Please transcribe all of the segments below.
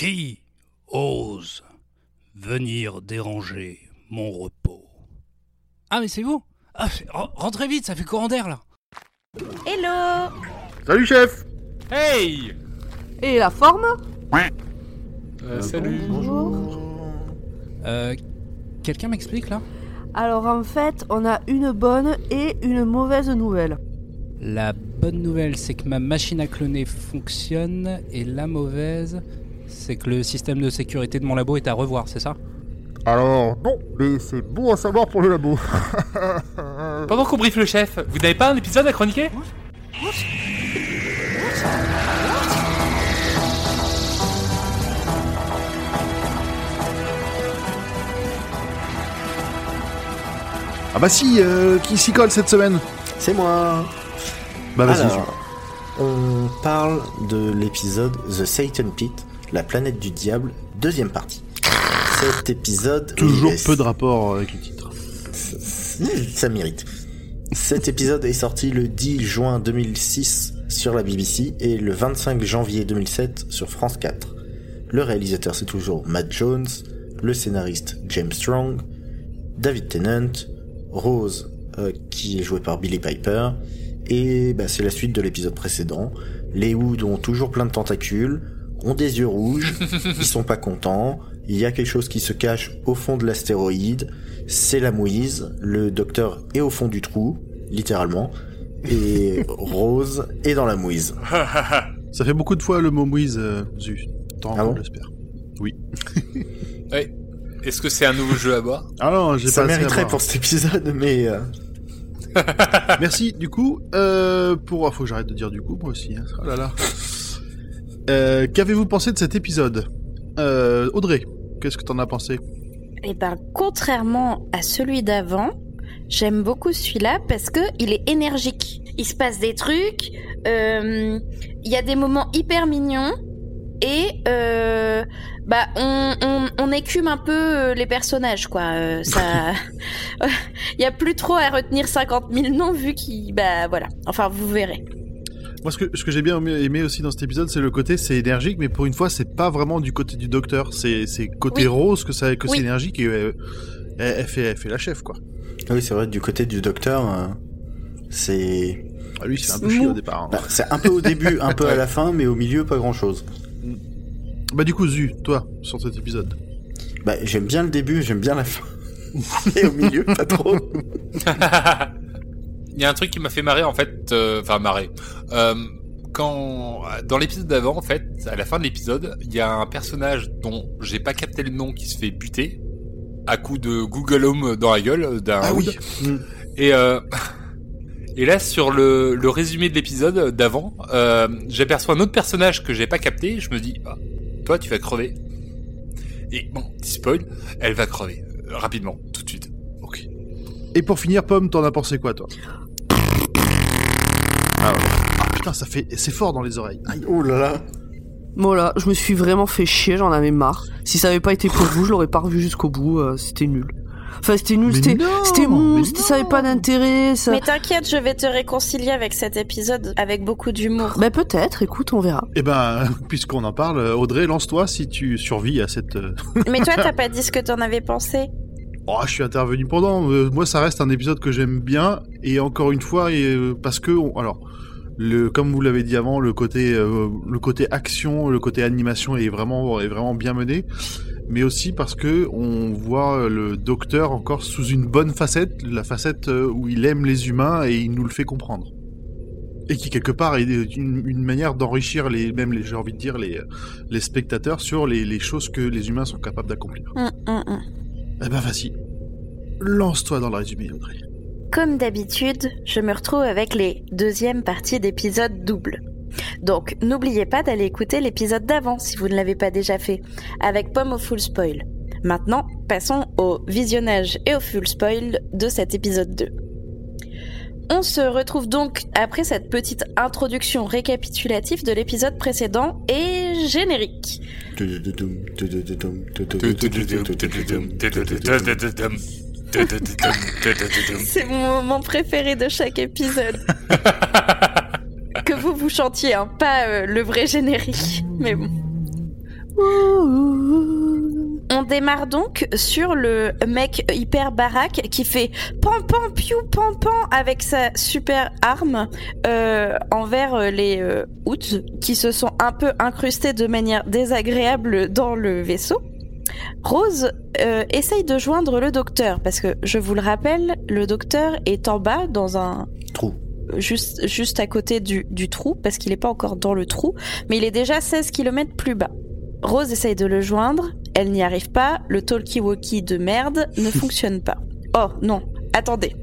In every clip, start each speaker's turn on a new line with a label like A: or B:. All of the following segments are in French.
A: Qui ose venir déranger mon repos? Ah mais c'est vous? Ah, re- Rentrez vite, ça fait courant d'air là.
B: Hello.
C: Salut chef.
D: Hey.
E: Et la forme?
D: Euh, Salut.
E: Bonjour.
A: Euh... Quelqu'un m'explique là?
E: Alors en fait, on a une bonne et une mauvaise nouvelle.
A: La bonne nouvelle, c'est que ma machine à cloner fonctionne, et la mauvaise, c'est que le système de sécurité de mon labo est à revoir, c'est ça?
C: Alors, non, mais c'est bon à savoir pour le labo.
D: Pendant qu'on briefe le chef, vous n'avez pas un épisode à chroniquer?
C: Ah bah si, euh, qui s'y colle cette semaine?
F: C'est moi.
C: Bah vas-y.
F: Alors, on parle de l'épisode The Satan Pit, la planète du diable, deuxième partie. Cet épisode...
C: Toujours
F: est-
C: peu de rapport avec le titre.
F: Ça mérite. Cet épisode est sorti le 10 juin 2006 sur la BBC et le 25 janvier 2007 sur France 4. Le réalisateur c'est toujours Matt Jones, le scénariste James Strong, David Tennant, Rose euh, qui est joué par Billy Piper et bah, c'est la suite de l'épisode précédent. Les Hoods ont toujours plein de tentacules, ont des yeux rouges, ils sont pas contents, il y a quelque chose qui se cache au fond de l'astéroïde, c'est la mouise, le docteur est au fond du trou, littéralement, et Rose est dans la mouise.
C: Ça fait beaucoup de fois le mot mouise, euh, Zu. T'en
F: Ah bon
C: j'espère.
D: Ouais. Est-ce que c'est un nouveau jeu à boire?
C: Ah non, j'ai
F: Ça
C: pas
F: mériterait pour cet épisode, mais... euh,
C: Merci, du coup, euh, pour... ah, faut que j'arrête de dire du coup, moi aussi. hein. Oh là là. Euh, Qu'avez-vous pensé de cet épisode euh, Audrey, qu'est-ce que t'en as pensé
B: Eh ben, contrairement à celui d'avant, j'aime beaucoup celui-là parce que il est énergique. Il se passe des trucs, euh, il y a des moments hyper mignons et bah on, on, on écume un peu les personnages quoi. Ça, il y a plus trop à retenir 50 000 noms vu qu'il bah voilà. Enfin vous verrez.
C: Moi, ce que, ce que j'ai bien aimé aussi dans cet épisode, c'est le côté, c'est énergique, mais pour une fois, c'est pas vraiment du côté du docteur. C'est côté
B: Oui.
C: rose que, ça, que
B: Oui.
C: c'est énergique et euh, elle, elle fait, elle fait la chef, quoi.
F: ah Oui, c'est vrai, du côté du docteur, euh, c'est...
C: Ah, lui, c'est un peu chiant au départ. hein.
F: bah, c'est un peu au début, un peu à la fin, mais au milieu, pas grand-chose.
C: Bah, du coup, Zu, toi, sur cet épisode.
F: Bah, j'aime bien le début, j'aime bien la fin. Et au milieu, pas trop.
D: Il y a un truc qui m'a fait marrer en fait, euh, enfin marrer. Euh, quand dans l'épisode d'avant en fait, à la fin de l'épisode, il y a un personnage dont j'ai pas capté le nom qui se fait buter à coup de Google Home dans la gueule d'un
F: Ah oui.
D: hood. Et euh, et là sur le, le résumé de l'épisode d'avant, euh, j'aperçois un autre personnage que j'ai pas capté. Je me dis, ah, toi tu vas crever. Et bon, petit spoil, elle va crever euh, rapidement,
C: Et pour finir, Pomme, t'en as pensé quoi, toi ah, ouais. Ah, putain, ça fait, c'est fort dans les oreilles. Aïe.
F: Oh là là.
E: Voilà, je me suis vraiment fait chier, j'en avais marre. Si ça avait pas été pour vous, je l'aurais pas revu jusqu'au bout, euh, c'était nul. Enfin, c'était nul, c'était c'était c'était- ça avait pas d'intérêt, ça...
B: Mais t'inquiète, je vais te réconcilier avec cet épisode avec beaucoup d'humour.
E: Bah peut-être, écoute, on verra.
C: Eh ben, puisqu'on en parle, Audrey, lance-toi si tu survis à cette. euh,
B: Mais toi, t'as pas dit ce que t'en avais pensé
C: Oh, je suis intervenu pendant. Euh, moi, ça reste un épisode que j'aime bien. Et encore une fois, euh, parce que, alors, comme vous l'avez dit avant, le côté, euh, le côté action, le côté animation est vraiment, est vraiment bien mené. Mais aussi parce que on voit le docteur encore sous une bonne facette, la facette où il aime les humains et il nous le fait comprendre. Et qui quelque part est une, manière d'enrichir les, même j'ai envie de dire les, les spectateurs sur les, choses que les humains sont capables d'accomplir.
B: Hum, hum.
C: Eh ben vas-y, lance-toi dans le résumé, Audrey.
B: Comme d'habitude, je me retrouve avec les deuxièmes parties d'épisodes doubles. Donc, n'oubliez pas d'aller écouter l'épisode d'avant si vous ne l'avez pas déjà fait, avec Pomme au full spoil. Maintenant, passons au visionnage et au full spoil de cet épisode 2. On se retrouve donc après cette petite introduction récapitulative de l'épisode précédent et générique. C'est mon moment préféré de chaque épisode. que vous vous chantiez, hein, pas euh, le vrai générique. Mais bon. Démarre donc sur le mec hyper baraque qui fait pan pan piou pan pan avec sa super arme euh, envers euh, les euh, qui se sont un peu incrustés de manière désagréable dans le vaisseau. Rose euh, essaye de joindre le docteur parce que je vous le rappelle, le docteur est en bas dans un
F: Trou.
B: juste juste à côté du, du trou parce qu'il n'est pas encore dans le trou, mais il est déjà 16 km plus bas. Rose essaye de le joindre, elle n'y arrive pas, le talkie-walkie de merde ne fonctionne pas. Oh non, attendez.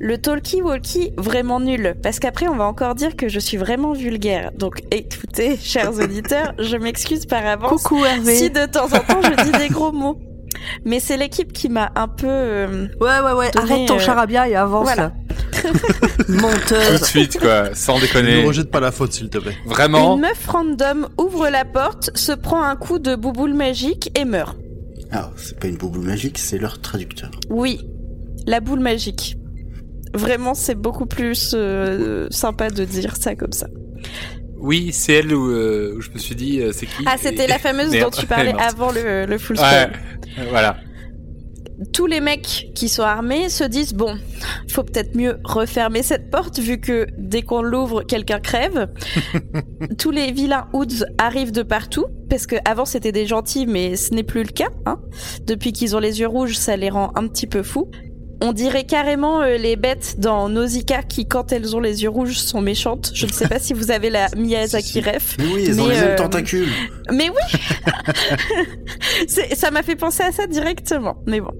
B: Le talkie-walkie vraiment nul, parce qu'après on va encore dire que je suis vraiment vulgaire. Donc écoutez, chers auditeurs, je m'excuse par avance
E: Coucou Hervé.
B: si de temps en temps je dis des gros mots. Mais c'est l'équipe qui m'a un peu... euh,
E: Ouais, ouais, ouais. Arrête ton
B: euh,
E: charabia et avance
B: voilà.
E: là.
D: Tout de suite, quoi, sans
C: Ne
D: déconner.
C: rejette pas la faute, s'il te plaît.
D: Vraiment.
B: Une meuf random ouvre la porte, se prend un coup de bouboule magique et meurt.
F: Ah, c'est pas une boubou magique, c'est leur traducteur.
B: Oui, la boule magique. Vraiment, c'est beaucoup plus euh, sympa de dire ça comme ça.
D: Oui, c'est elle où, euh, où je me suis dit, euh, c'est qui
B: Ah, c'était la fameuse
D: Merde.
B: dont tu parlais avant le, le full
D: Ouais, voilà.
B: Tous les mecs qui sont armés se disent bon, faut peut-être mieux refermer cette porte vu que dès qu'on l'ouvre, quelqu'un crève. Tous les vilains hoods arrivent de partout parce que avant c'était des gentils, mais ce n'est plus le cas. Hein. Depuis qu'ils ont les yeux rouges, ça les rend un petit peu fous. On dirait carrément euh, les bêtes dans Nausicaa qui, quand elles ont les yeux rouges, sont méchantes. Je ne sais pas si vous avez la Miyazaki ref.
F: Mais oui, ont
B: Mais,
F: les mêmes
B: euh,
F: tentacules.
B: Mais oui Ça m'a fait penser à ça directement. Mais bon.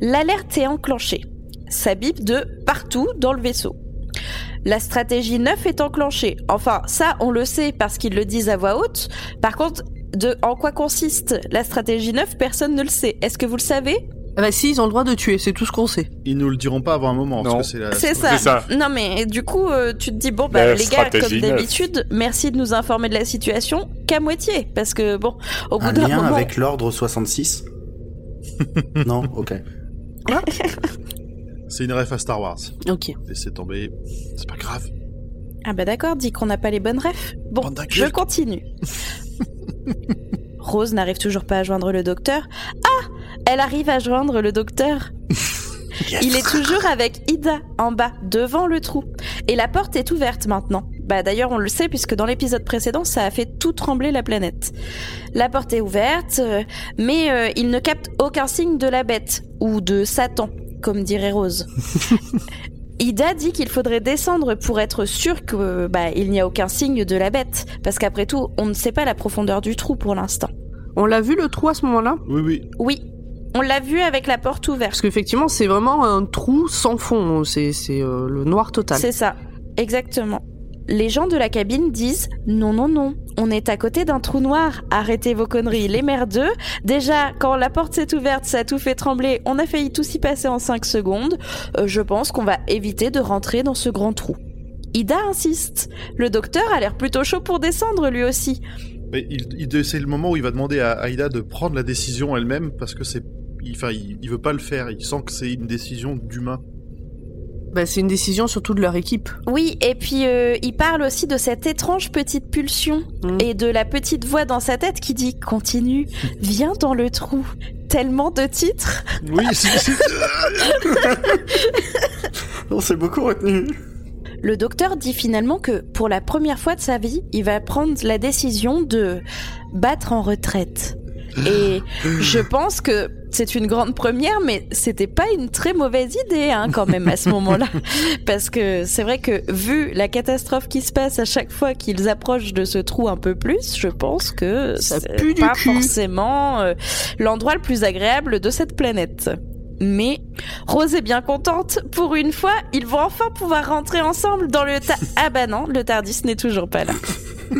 B: L'alerte est enclenchée. Ça bip de partout dans le vaisseau. La stratégie 9 est enclenchée. Enfin, ça, on le sait parce qu'ils le disent à voix haute. Par contre, de en quoi consiste la stratégie 9, personne ne le sait. Est-ce que vous le savez?
E: Ah bah si, ils ont le droit de tuer, c'est tout ce qu'on sait.
C: Ils nous le diront pas avant un moment,
D: Non.
C: parce que c'est la...
B: C'est ça.
D: c'est ça.
B: Non mais du coup, euh, tu te dis bon bah
D: La
B: les gars, comme d'habitude, merci de nous informer de la situation qu'à moitié parce que bon, au bout
F: Un
B: d'un
F: lien
B: moment,
F: avec l'ordre 66 Non, ok.
C: C'est une ref à Star Wars.
E: Ok.
C: Laissez tomber. C'est pas grave.
B: Ah bah d'accord, dit qu'on n'a pas les bonnes refs. Bon,
C: Bande
B: je continue. Rose n'arrive toujours pas à joindre le docteur. Ah Elle arrive à joindre le docteur. Il est toujours avec Ida en bas, devant le trou. Et la porte est ouverte maintenant. Bah d'ailleurs on le sait puisque dans l'épisode précédent ça a fait tout trembler la planète. La porte est ouverte, euh, mais euh, il ne capte aucun signe de la bête ou de Satan, comme dirait Rose. Ida dit qu'il faudrait descendre pour être sûr que bah il n'y a aucun signe de la bête, parce qu'après tout on ne sait pas la profondeur du trou pour l'instant.
E: On l'a vu le trou à ce moment-là?
C: Oui, oui.
B: Oui, on l'a vu avec la porte ouverte.
E: Parce qu'effectivement, c'est vraiment un trou sans fond. C'est c'est, euh, le noir total.
B: C'est ça, exactement. Les gens de la cabine disent non, non, non, on est à côté d'un trou noir, arrêtez vos conneries, les merdeux. Déjà, quand la porte s'est ouverte, ça a tout fait trembler, on a failli tous y passer en 5 secondes. Euh, je pense qu'on va éviter de rentrer dans ce grand trou. Ida insiste. Le docteur a l'air plutôt chaud pour descendre lui aussi.
C: C'est le moment où il va demander à Aïda de prendre la décision elle-même parce que c'est. Enfin, veut pas le faire. Il sent que c'est une décision d'humain.
E: Bah, c'est une décision surtout de leur équipe.
B: Oui, et puis euh, il parle aussi de cette étrange petite pulsion
E: Mm.
B: et de la petite voix dans sa tête qui dit continue, viens dans le trou. Tellement de titres.
C: Oui, c'est. c'est-
F: On s'est beaucoup retenu.
B: Le docteur dit finalement que pour la première fois de sa vie, il va prendre la décision de battre en retraite. Et je pense que c'est une grande première, mais c'était pas une très mauvaise idée hein, quand même à ce moment-là. Parce que c'est vrai que vu la catastrophe qui se passe à chaque fois qu'ils approchent de ce trou un peu plus, je pense que
E: Ça
B: c'est
E: pue
B: pas forcément euh, l'endroit le plus agréable de cette planète. Mais Rose est bien contente. Pour une fois, ils vont enfin pouvoir rentrer ensemble dans le ta... Ah bah non, le Tardis n'est toujours pas là.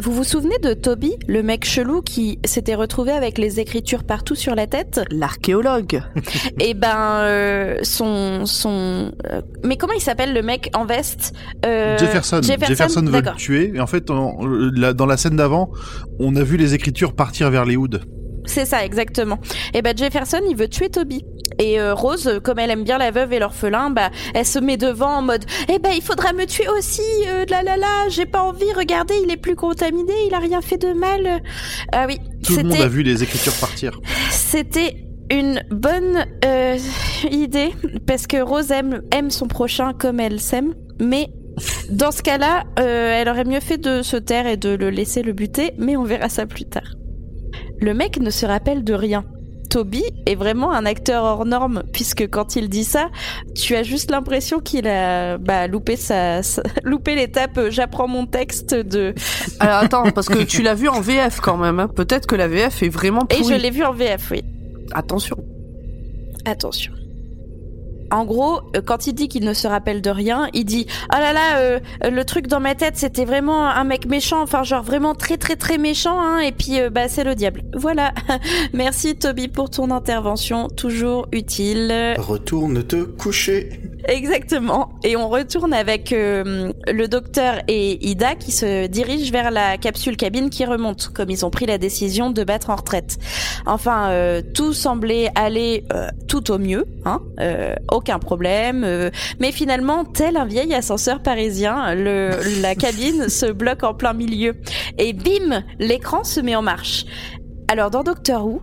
B: Vous vous souvenez de Toby, le mec chelou qui s'était retrouvé avec les écritures partout sur la tête
E: L'archéologue.
B: Et ben, euh, son... son euh, Mais comment il s'appelle le mec en veste Euh,
C: Jefferson. Jefferson, veut le
B: d'accord.
C: tuer. Et en fait, en- la- dans la scène d'avant, on a vu les écritures partir vers les hoods.
B: C'est ça, exactement. Et ben Jefferson, il veut tuer Toby. Et euh, Rose, comme elle aime bien la veuve et l'orphelin, bah, elle se met devant en mode Eh ben, il faudra me tuer aussi, euh, la la la, j'ai pas envie, regardez, il est plus contaminé, il a rien fait de mal. Ah oui,
C: Tout le monde a vu les écritures partir.
B: c'était une bonne euh, idée parce que Rose aime, aime son prochain comme elle s'aime, mais dans ce cas-là, euh, elle aurait mieux fait de se taire et de le laisser le buter, mais on verra ça plus tard. Le mec ne se rappelle de rien. Toby est vraiment un acteur hors norme puisque quand il dit ça, tu as juste l'impression qu'il a bah, loupé sa, sa- loupé l'étape euh, j'apprends mon texte de
E: Alors attends, parce que tu l'as vu en VF quand même. Hein. Peut-être que la VF est vraiment
B: et je l'ai vu en VF oui.
E: Attention.
B: Attention. En gros, euh, quand il dit qu'il ne se rappelle de rien, il dit "Ah là là, euh, le truc dans ma tête, c'était vraiment un mec méchant, enfin genre vraiment très très très méchant hein et puis euh, bah c'est le diable." Voilà. Merci Toby pour ton intervention, toujours utile.
F: Retourne te coucher.
B: Exactement. Et on retourne avec euh, le docteur et Ida qui se dirigent vers la capsule cabine qui remonte, comme ils ont pris la décision de battre en retraite. Enfin, euh, tout semblait aller euh, tout au mieux, hein, euh, aucun problème. euh, mais finalement, tel un vieil ascenseur parisien, le, la cabine se bloque en plein milieu. Et bim, l'écran se met en marche. Alors dans Doctor Who,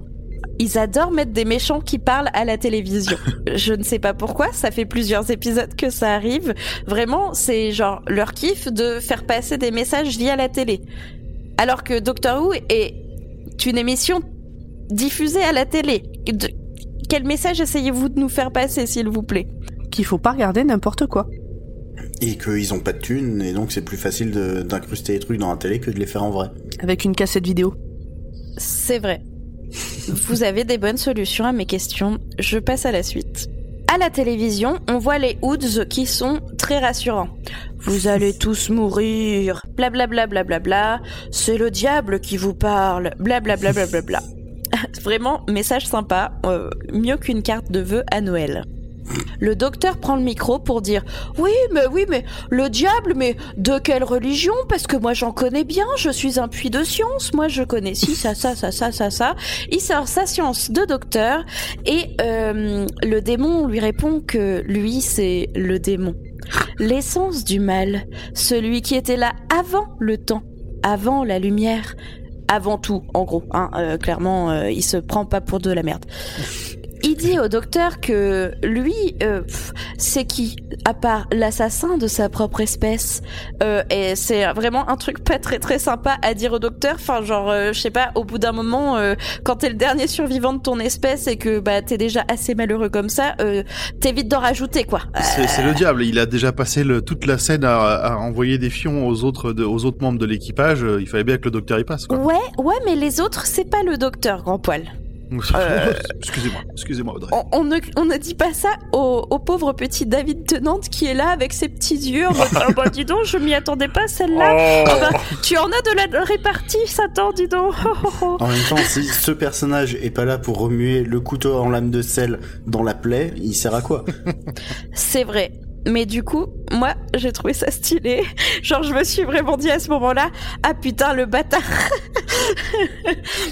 B: ils adorent mettre des méchants qui parlent à la télévision. Je ne sais pas pourquoi, ça fait plusieurs épisodes que ça arrive. Vraiment, c'est genre leur kiff de faire passer des messages via la télé. Alors que Doctor Who est une émission diffusée à la télé. Quel message essayez-vous de nous faire passer, s'il vous plaît?
E: Qu'il faut pas regarder n'importe quoi.
F: Et qu'ils ont pas de thunes, et donc c'est plus facile d'incruster les trucs dans la télé que de les faire en vrai.
E: Avec une cassette vidéo.
B: C'est vrai. Vous avez des bonnes solutions à mes questions. Je passe à la suite. À la télévision, on voit les Hoods qui sont très rassurants. Vous allez tous mourir. Blablabla bla bla bla. C'est le diable qui vous parle. Blablabla bla bla bla. Vraiment, message sympa. euh, mieux qu'une carte de vœux à Noël. Le docteur prend le micro pour dire Oui, mais oui, mais le diable, mais de quelle religion? Parce que moi j'en connais bien, je suis un puits de science, moi je connais ci, ça, ça, ça, ça, ça, ça. Il sort sa science de docteur et euh, le démon lui répond que lui c'est le démon. L'essence du mal, celui qui était là avant le temps, avant la lumière, avant tout, en gros. Hein, euh, clairement, euh, il se prend pas pour de la merde. Il dit au docteur que lui, euh, c'est qui À part l'assassin de sa propre espèce. Euh, et c'est vraiment un truc pas très très sympa à dire au docteur. Enfin, genre, euh, je sais pas, au bout d'un moment, euh, quand t'es le dernier survivant de ton espèce et que bah t'es déjà assez malheureux comme ça, euh, t'évites d'en rajouter quoi.
C: C'est c'est le diable. Il a déjà passé le- toute la scène à, à envoyer des fions aux autres, de- aux autres membres de l'équipage. Il fallait bien que le docteur y passe. Quoi.
B: Ouais, ouais, mais les autres, c'est pas le docteur, grand poil. Euh,
C: excusez-moi, excusez-moi, Audrey.
B: On, on ne, on ne dit pas ça au, au pauvre petit David Tennant qui est là avec ses petits yeux en mode Ah bah dis donc, je m'y attendais pas celle-là. Ah bah, tu en as de la répartie, Satan, dis donc. Oh, oh, oh.
F: En même temps, si ce personnage est pas là pour remuer le couteau en lame de sel dans la plaie, il sert à quoi?
B: C'est vrai. Mais du coup, moi, j'ai trouvé ça stylé. Genre, je me suis vraiment dit à ce moment-là, ah putain, le bâtard.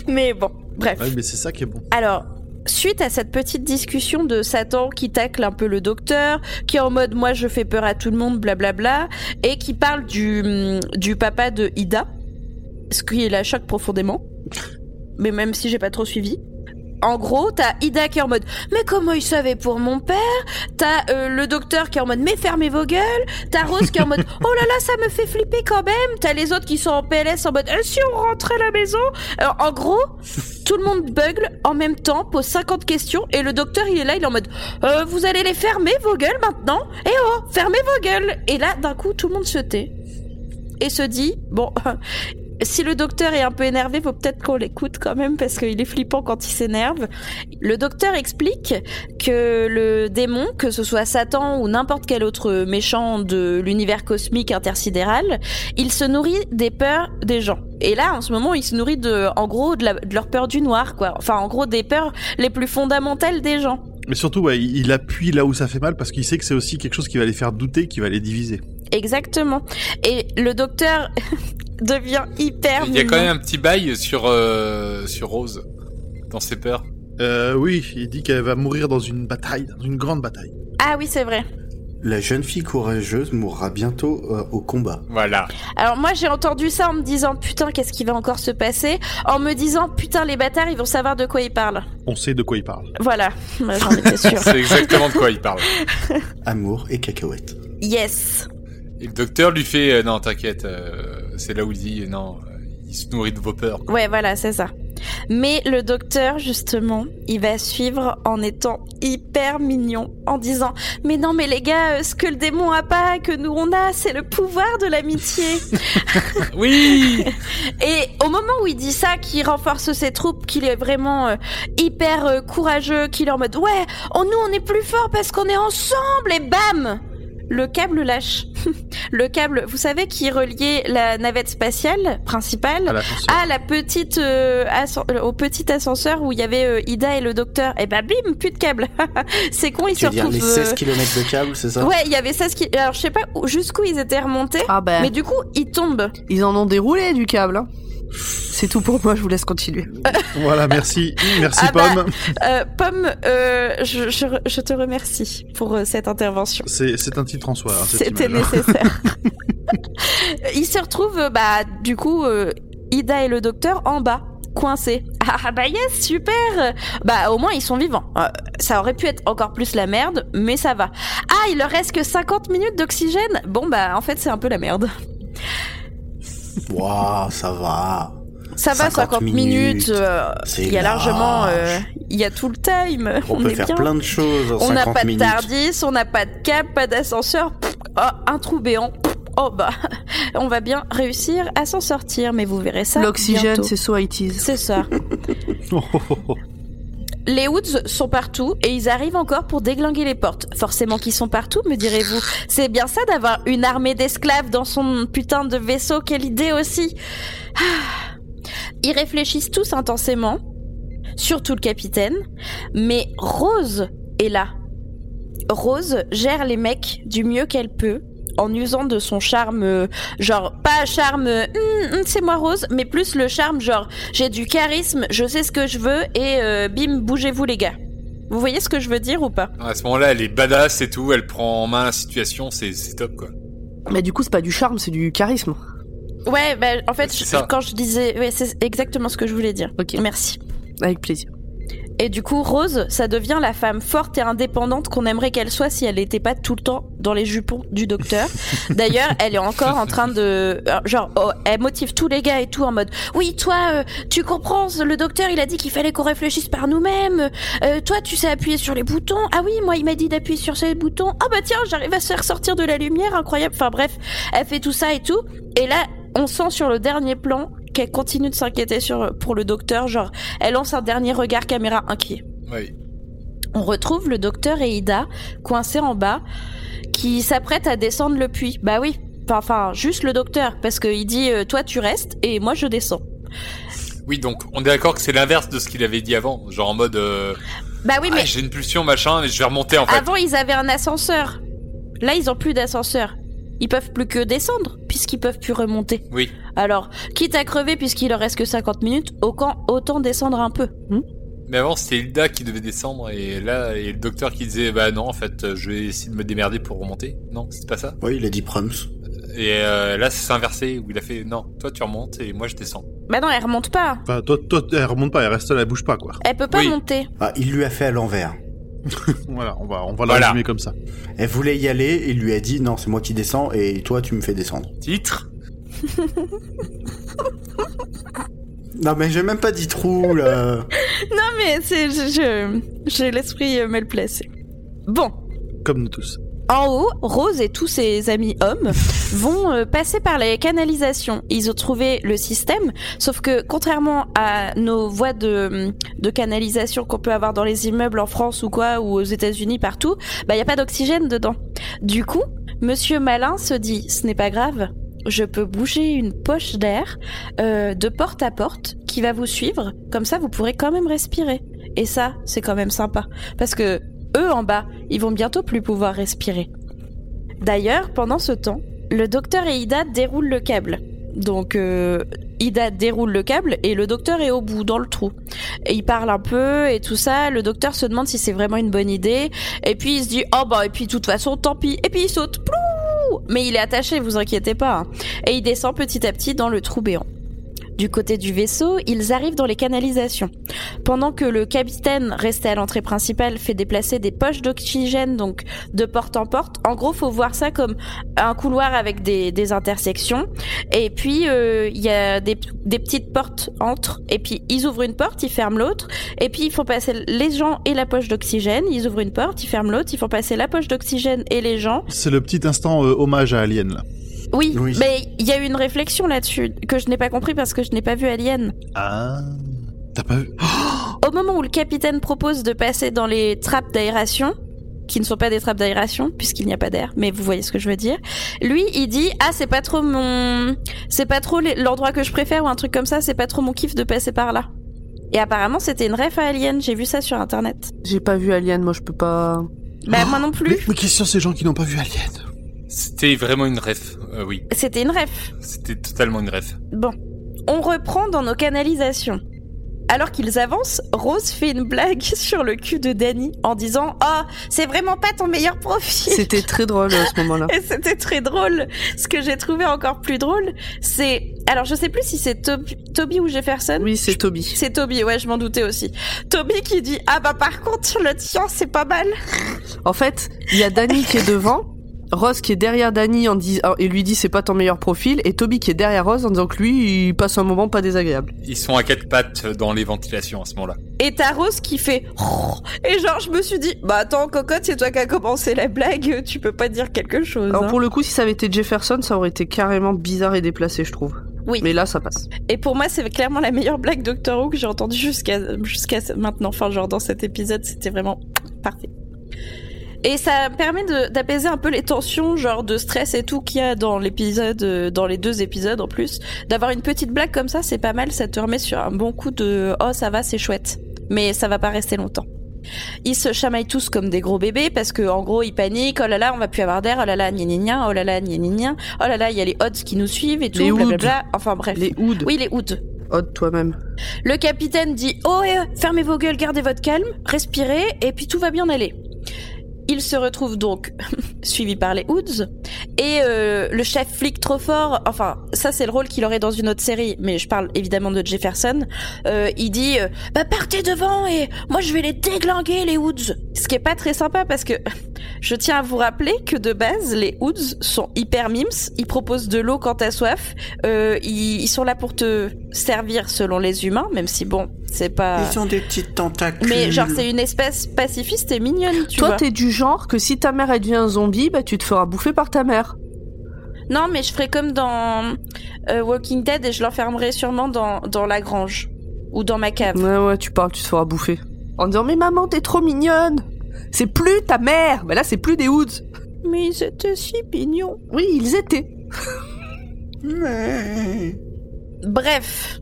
B: Mais bon, bref.
C: Ouais, mais c'est ça qui est bon.
B: Alors, suite à cette petite discussion de Satan qui tacle un peu le docteur, qui est en mode moi je fais peur à tout le monde, blablabla, et qui parle du, du papa de Ida, ce qui la choque profondément, mais même si j'ai pas trop suivi. En gros, t'as Ida qui est en mode mais comment il savait pour mon père? T'as euh, le docteur qui est en mode mais fermez vos gueules. T'as Rose qui est en mode oh là là ça me fait flipper quand même. T'as les autres qui sont en PLS en mode Eh, si on rentrait à la maison? Alors en gros, tout le monde bugle en même temps, pose 50 questions et le docteur il est là, il est en mode Euh, vous allez les fermer vos gueules maintenant? Eh oh, fermez vos gueules. Et là d'un coup tout le monde se tait et se dit bon si le docteur est un peu énervé, faut peut-être qu'on l'écoute quand même parce qu'il est flippant quand il s'énerve. Le docteur explique que le démon, que ce soit Satan ou n'importe quel autre méchant de l'univers cosmique intersidéral, il se nourrit des peurs des gens. Et là, en ce moment, il se nourrit de, en gros, de, leur peur du noir, quoi. Enfin, en gros, des peurs les plus fondamentales des gens.
C: Mais surtout, il appuie là où ça fait mal parce qu'il sait que c'est aussi quelque chose qui va les faire douter, qui va les diviser.
B: Exactement. Et le docteur devient hyper
D: Il y a quand même un petit bail sur, euh, sur Rose, dans ses peurs.
C: Euh, oui, il dit qu'elle va mourir dans une bataille, dans une grande bataille.
B: Ah oui, c'est vrai.
F: La jeune fille courageuse mourra bientôt euh, au combat.
D: Voilà.
B: Alors moi j'ai entendu ça en me disant putain qu'est-ce qui va encore se passer? En me disant putain les bâtards ils vont savoir de quoi ils parlent.
C: On sait de quoi il parle.
B: Voilà, j'en étais sûre.
D: C'est exactement de quoi il parle.
F: Amour et cacahuètes.
B: yes.
D: Et le docteur lui fait euh, non t'inquiète, euh, c'est là où il dit non, euh, il se nourrit de vos peurs. quoi.
B: Ouais voilà c'est ça. Mais le docteur justement il va suivre en étant hyper mignon en disant mais non mais les gars ce que le démon a pas que nous on a c'est le pouvoir de l'amitié.
D: Oui.
B: Et au moment où il dit ça, qu'il renforce ses troupes, qu'il est vraiment euh, hyper euh, courageux, qu'il est en mode ouais, oh, nous on est plus fort parce qu'on est ensemble et bam le câble lâche. le câble, vous savez, qui reliait la navette spatiale principale
C: À
B: la petite, euh, euh, au petit ascenseur où il y avait euh, Ida et le docteur. Et bah bim, plus de câble. C'est con, ils
F: Tu
B: se
F: veux dire
B: retrouvent.
F: les
B: euh,
F: 16 km de câble, c'est ça?
B: Ouais, il y avait 16 qui. Alors je sais pas où- jusqu'où ils étaient remontés,
E: Ah ben,
B: mais du coup ils tombent.
E: ils en ont déroulé du câble. hein. C'est tout pour moi, je vous laisse continuer.
C: Voilà, merci. Merci,
B: Ah bah,
C: Pomme.
B: Euh, Pomme, euh, je, je, je te remercie pour euh, cette intervention.
C: C'est un titre en soi. hein,
B: C'était
C: image.
B: nécessaire. Ils se retrouvent, bah, du coup, Ida et le docteur en bas, coincés. Ah bah yes, super Bah au moins ils sont vivants. Euh, ça aurait pu être encore plus la merde, mais ça va. Ah, il leur reste que 50 minutes d'oxygène Bon bah en fait c'est un peu la merde.
F: Waouh, ça va.
B: Ça va
F: 50
B: 50 minutes,
F: minutes,
B: euh,
F: c'est
B: il y a largement...
F: large.
B: euh, Il y a tout le time.
F: On, peut
B: est
F: faire
B: bien.
F: plein de choses en
B: On n'a
F: 50
B: pas de. Tardis, on n'a pas de cap, pas d'ascenseur. Oh, un trou béant. Oh bah, on va bien réussir à s'en sortir, mais vous verrez ça.
E: L'oxygène, c'est so it is.
B: C'est ça. Les Woods sont partout et ils arrivent encore pour déglinguer les portes. Forcément qu'ils sont partout, me direz-vous. C'est bien ça d'avoir une armée d'esclaves dans son putain de vaisseau. Quelle idée aussi. Ah. Ils réfléchissent tous intensément, surtout le capitaine. Mais Rose est là. Rose gère les mecs du mieux qu'elle peut en usant de son charme, euh, genre pas charme, Hum, hum, c'est moi Rose, mais plus le charme genre j'ai du charisme, je sais ce que je veux et euh, bim, bougez-vous les gars. Vous voyez ce que je veux dire ou pas?
D: À ce moment-là, elle est badass et tout, elle prend en main la situation, c'est c'est top quoi.
E: Mais du coup, c'est pas du charme, c'est du charisme.
B: Ouais, bah, en fait, je- quand je disais, ouais, c'est exactement ce que je voulais dire.
E: Ok.
B: Merci.
E: Avec plaisir.
B: Et du coup, Rose, ça devient la femme forte et indépendante qu'on aimerait qu'elle soit si elle n'était pas tout le temps dans les jupons du docteur. D'ailleurs, elle est encore en train de, euh, genre, oh, elle motive tous les gars et tout en mode, oui, toi, euh, tu comprends, le docteur, il a dit qu'il fallait qu'on réfléchisse par nous-mêmes. Euh, toi, tu sais appuyer sur les boutons. Ah oui, moi, il m'a dit d'appuyer sur ces boutons. Ah bah tiens, j'arrive à se faire sortir de la lumière, incroyable. Enfin bref, elle fait tout ça et tout. Et là, on sent sur le dernier plan qu'elle continue de s'inquiéter sur pour le docteur, genre elle lance un dernier regard caméra inquiet.
D: Oui.
B: On retrouve le docteur et Ida coincés en bas, qui s'apprêtent à descendre le puits. Bah oui, enfin, juste le docteur, parce qu'il dit euh, toi tu restes et moi je descends.
D: Oui, donc on est d'accord que c'est l'inverse de ce qu'il avait dit avant, genre en mode euh,
B: Bah oui,
D: ah,
B: mais
D: j'ai une pulsion machin et je vais remonter en fait.
B: avant ils avaient un ascenseur. Là ils ont plus d'ascenseur. Ils peuvent plus que descendre puisqu'ils peuvent plus remonter.
D: Oui.
B: Alors, quitte à crever puisqu'il leur reste que 50 minutes, autant, autant descendre un peu. Hmm
D: Mais avant c'était Hilda qui devait descendre et là et le docteur qui disait bah non en fait je vais essayer de me démerder pour remonter. Non, c'est pas ça.
F: Oui, il a dit Prums.
D: Et euh, là c'est inversé où il a fait non, toi tu remontes et moi je descends.
B: bah non, elle remonte pas.
C: Enfin, toi, toi, elle remonte pas, elle reste là, elle bouge pas, quoi.
B: Elle peut pas
D: Oui.
B: monter.
F: Ah, il lui a fait à l'envers.
C: Voilà, on va, on va le
D: Voilà.
C: résumer comme ça.
F: Elle voulait y aller, il lui a dit non, c'est moi qui descends et toi tu me fais descendre.
D: Titre
F: Non mais j'ai même pas dit trou là.
B: Non mais c'est je j'ai l'esprit euh, mal placé. Bon,
C: Comme nous tous.
B: En haut, Rose et tous ses amis hommes vont euh, passer par les canalisations. Ils ont trouvé le système, sauf que contrairement à nos voies de, canalisation qu'on peut avoir dans les immeubles en France ou quoi, ou aux États-Unis partout, bah y a pas d'oxygène dedans. Du coup, Monsieur Malin se dit, ce n'est pas grave. Je peux bouger une poche d'air euh, de porte à porte qui va vous suivre. Comme ça, vous pourrez quand même respirer. Et ça, c'est quand même sympa. Parce que eux en bas, ils vont bientôt plus pouvoir respirer. D'ailleurs, pendant ce temps, le docteur et Ida déroulent le câble. Donc euh, Ida déroule le câble et le docteur est au bout dans le trou. Et il parle un peu et tout ça. Le docteur se demande si c'est vraiment une bonne idée. Et puis il se dit oh bah et puis de toute façon tant pis. Et puis il saute. Plou Mais il est attaché, vous inquiétez pas. hein. Et il descend petit à petit dans le trou béant. Du côté du vaisseau, ils arrivent dans les canalisations. Pendant que le capitaine, resté à l'entrée principale, fait déplacer des poches d'oxygène, donc de porte en porte. En gros, faut voir ça comme un couloir avec des, intersections. Et puis, euh, il y a des, des petites portes entre. Et puis, ils ouvrent une porte, ils ferment l'autre. Et puis, ils font passer les gens et la poche d'oxygène. Ils ouvrent une porte, ils ferment l'autre. Ils font passer la poche d'oxygène et les gens.
C: C'est le petit instant euh, hommage à Alien là.
B: Oui,
F: Oui.
B: mais il y a eu une réflexion là-dessus que je n'ai pas compris parce que je n'ai pas vu Alien.
C: Ah. T'as pas vu
B: Au moment où le capitaine propose de passer dans les trappes d'aération, qui ne sont pas des trappes d'aération puisqu'il n'y a pas d'air, mais vous voyez ce que je veux dire. Lui, il dit ah c'est pas trop mon, c'est pas trop l'endroit que je préfère ou un truc comme ça, c'est pas trop mon kiff de passer par là. Et apparemment c'était une ref à Alien, j'ai vu ça sur internet.
E: J'ai pas vu Alien, moi je peux pas.
B: Bah moi non plus.
C: mais, mais question ces gens qui n'ont pas vu Alien?
D: C'était vraiment une ref. Euh, oui,
B: C'était une ref.
D: c'était totalement une ref.
B: Bon, on reprend dans nos canalisations. Alors qu'ils avancent, Rose fait une blague sur le cul de Danny en disant Oh, c'est vraiment pas ton meilleur profil.
E: C'était très drôle à ce moment-là.
B: Et c'était très drôle. Ce que j'ai trouvé encore plus drôle, c'est. Alors, je sais plus si c'est Toby, Toby ou Jefferson.
E: Oui, c'est Toby.
B: C'est Toby, ouais, je m'en doutais aussi. Toby qui dit Ah bah par contre, le tien, c'est pas mal.
E: En fait, il y a Danny qui est devant, Rose qui est derrière Danny en dis... et lui dit c'est pas ton meilleur profil, et Toby qui est derrière Rose en disant que lui, il passe un moment pas désagréable.
D: Ils sont à quatre pattes dans les ventilations à ce moment-là.
B: Et t'as Rose qui fait Oh Et genre, je me suis dit Bah attends, cocotte, c'est toi qui as commencé la blague, tu peux pas dire quelque chose.
E: Alors
B: hein.
E: pour le coup, si ça avait été Jefferson, ça aurait été carrément bizarre et déplacé, je trouve.
B: Oui.
E: Mais là, ça passe.
B: Et pour moi, c'est clairement la meilleure blague Doctor Who que j'ai entendue jusqu'à jusqu'à maintenant. Enfin, genre dans cet épisode, c'était vraiment parfait. Et ça permet d'apaiser un peu les tensions, genre de stress et tout qu'il y a dans l'épisode, euh, dans les deux épisodes en plus. D'avoir une petite blague comme ça, c'est pas mal. Ça te remet sur un bon coup de oh ça va, c'est chouette. Mais ça va pas rester longtemps. Ils se chamaillent tous comme des gros bébés parce que en gros ils paniquent. Oh là là, on va plus avoir d'air. Oh là là, gna gna gna. Oh là là, gna gna gna. Oh là là, il y a les odds qui nous suivent et tout.
E: Les
B: blablabla. Enfin bref.
E: Les hoods.
B: Oui, les hoods.
E: Odd toi-même.
B: Le capitaine dit Oh, euh, fermez vos gueules, gardez votre calme, respirez, et puis tout va bien aller. Il se retrouve donc suivi par les Hoods et euh, le chef flic trop fort. Enfin, ça c'est le rôle qu'il aurait dans une autre série, mais je parle évidemment de Jefferson. Euh, il dit euh, bah partez devant et moi je vais les déglinguer les Hoods. Ce qui est pas très sympa parce que je tiens à vous rappeler que de base les Hoods sont hyper mimes. Ils proposent de l'eau quand t'as soif. Euh, ils, ils sont là pour te servir selon les humains, même si bon c'est pas.
F: Ils ont des petites tentacules.
B: Mais genre c'est une espèce pacifiste et mignonne, tu
E: Toi,
B: vois.
E: t'es du genre que si ta mère elle devient un zombie, bah tu te feras bouffer par ta mère.
B: Non, mais je ferais comme dans euh, Walking Dead et je l'enfermerais sûrement dans, dans la grange ou dans ma cave.
E: Ouais, ouais, tu parles, tu te feras bouffer. En disant, mais maman, t'es trop mignonne. C'est plus ta mère. Bah là, c'est plus des hoods.
B: Mais ils étaient si mignons.
E: Oui, ils étaient.
F: Mais-
B: Bref.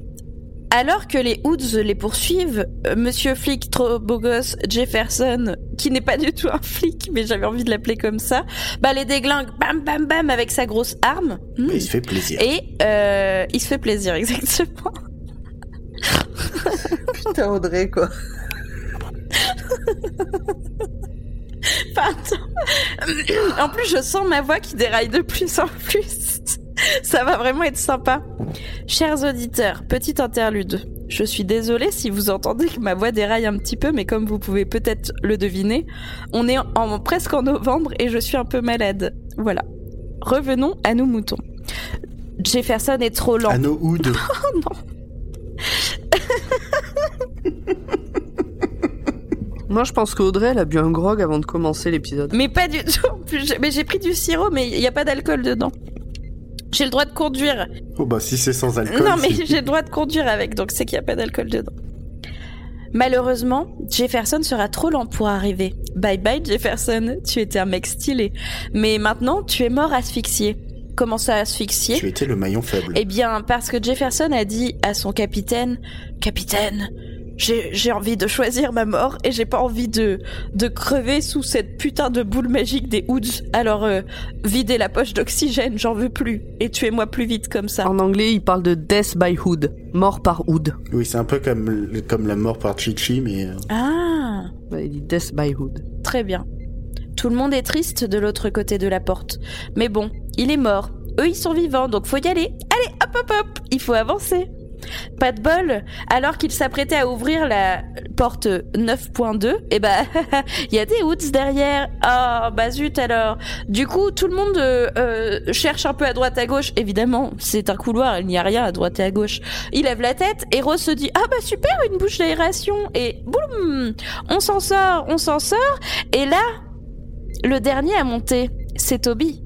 B: Alors que les Hoods les poursuivent, euh, Monsieur Flic trop beau gosse Jefferson, qui n'est pas du tout un flic, mais j'avais envie de l'appeler comme ça, bah les déglingue bam bam bam avec sa grosse arme.
F: Mais il se fait plaisir.
B: Et euh, il se fait plaisir, exactement.
E: Putain, Audrey, quoi.
B: Pardon. En plus, je sens ma voix qui déraille de plus en plus. Ça va vraiment être sympa. Chers auditeurs, petite interlude. Je suis désolée si vous entendez que ma voix déraille un petit peu, mais comme vous pouvez peut-être le deviner, on est en, presque en novembre et je suis un peu malade. Voilà. Revenons à nos moutons. Jefferson est trop lent.
F: À nos hoods.
E: Moi, je pense qu'Audrey, elle a bu un grog avant de commencer l'épisode.
B: Mais pas du tout. Mais j'ai pris du sirop, mais il n'y a pas d'alcool dedans. J'ai le droit de conduire.
F: Oh bah si c'est sans alcool.
B: Non, mais j'ai le droit de conduire avec, donc c'est qu'il n'y a pas d'alcool dedans. Malheureusement, Jefferson sera trop lent pour arriver. Bye bye Jefferson, tu étais un mec stylé. Mais maintenant, tu es mort asphyxié. Comment ça asphyxié?
F: Tu étais le maillon faible.
B: Eh bien, parce que Jefferson a dit à son capitaine, Capitaine, j'ai envie de choisir ma mort et j'ai pas envie de de crever sous cette putain de boule magique des hoods. Alors euh, videz la poche d'oxygène, j'en veux plus et tuez-moi plus vite comme ça.
E: En anglais, il parle de death by hood, mort par hood.
F: Oui, c'est un peu comme, comme la mort par Chichi, mais... euh,
B: Ah,
E: Ouais, il dit death by hood.
B: très bien. Tout le monde est triste de l'autre côté de la porte. Mais bon, il est mort. Eux, ils sont vivants, donc faut y aller. Allez, hop, hop, hop, il faut avancer. Pas de bol, alors qu'il s'apprêtait à ouvrir la porte 9.2, et bah, il y a des hoods derrière. Ah, bah zut alors. Du coup, tout le monde euh, euh, cherche un peu à droite à gauche. Évidemment, c'est un couloir, il n'y a rien à droite et à gauche. Il lève la tête et Rose se dit, ah bah super, une bouche d'aération. Et boum, on s'en sort, on s'en sort. Et là, le dernier à monter, c'est Toby.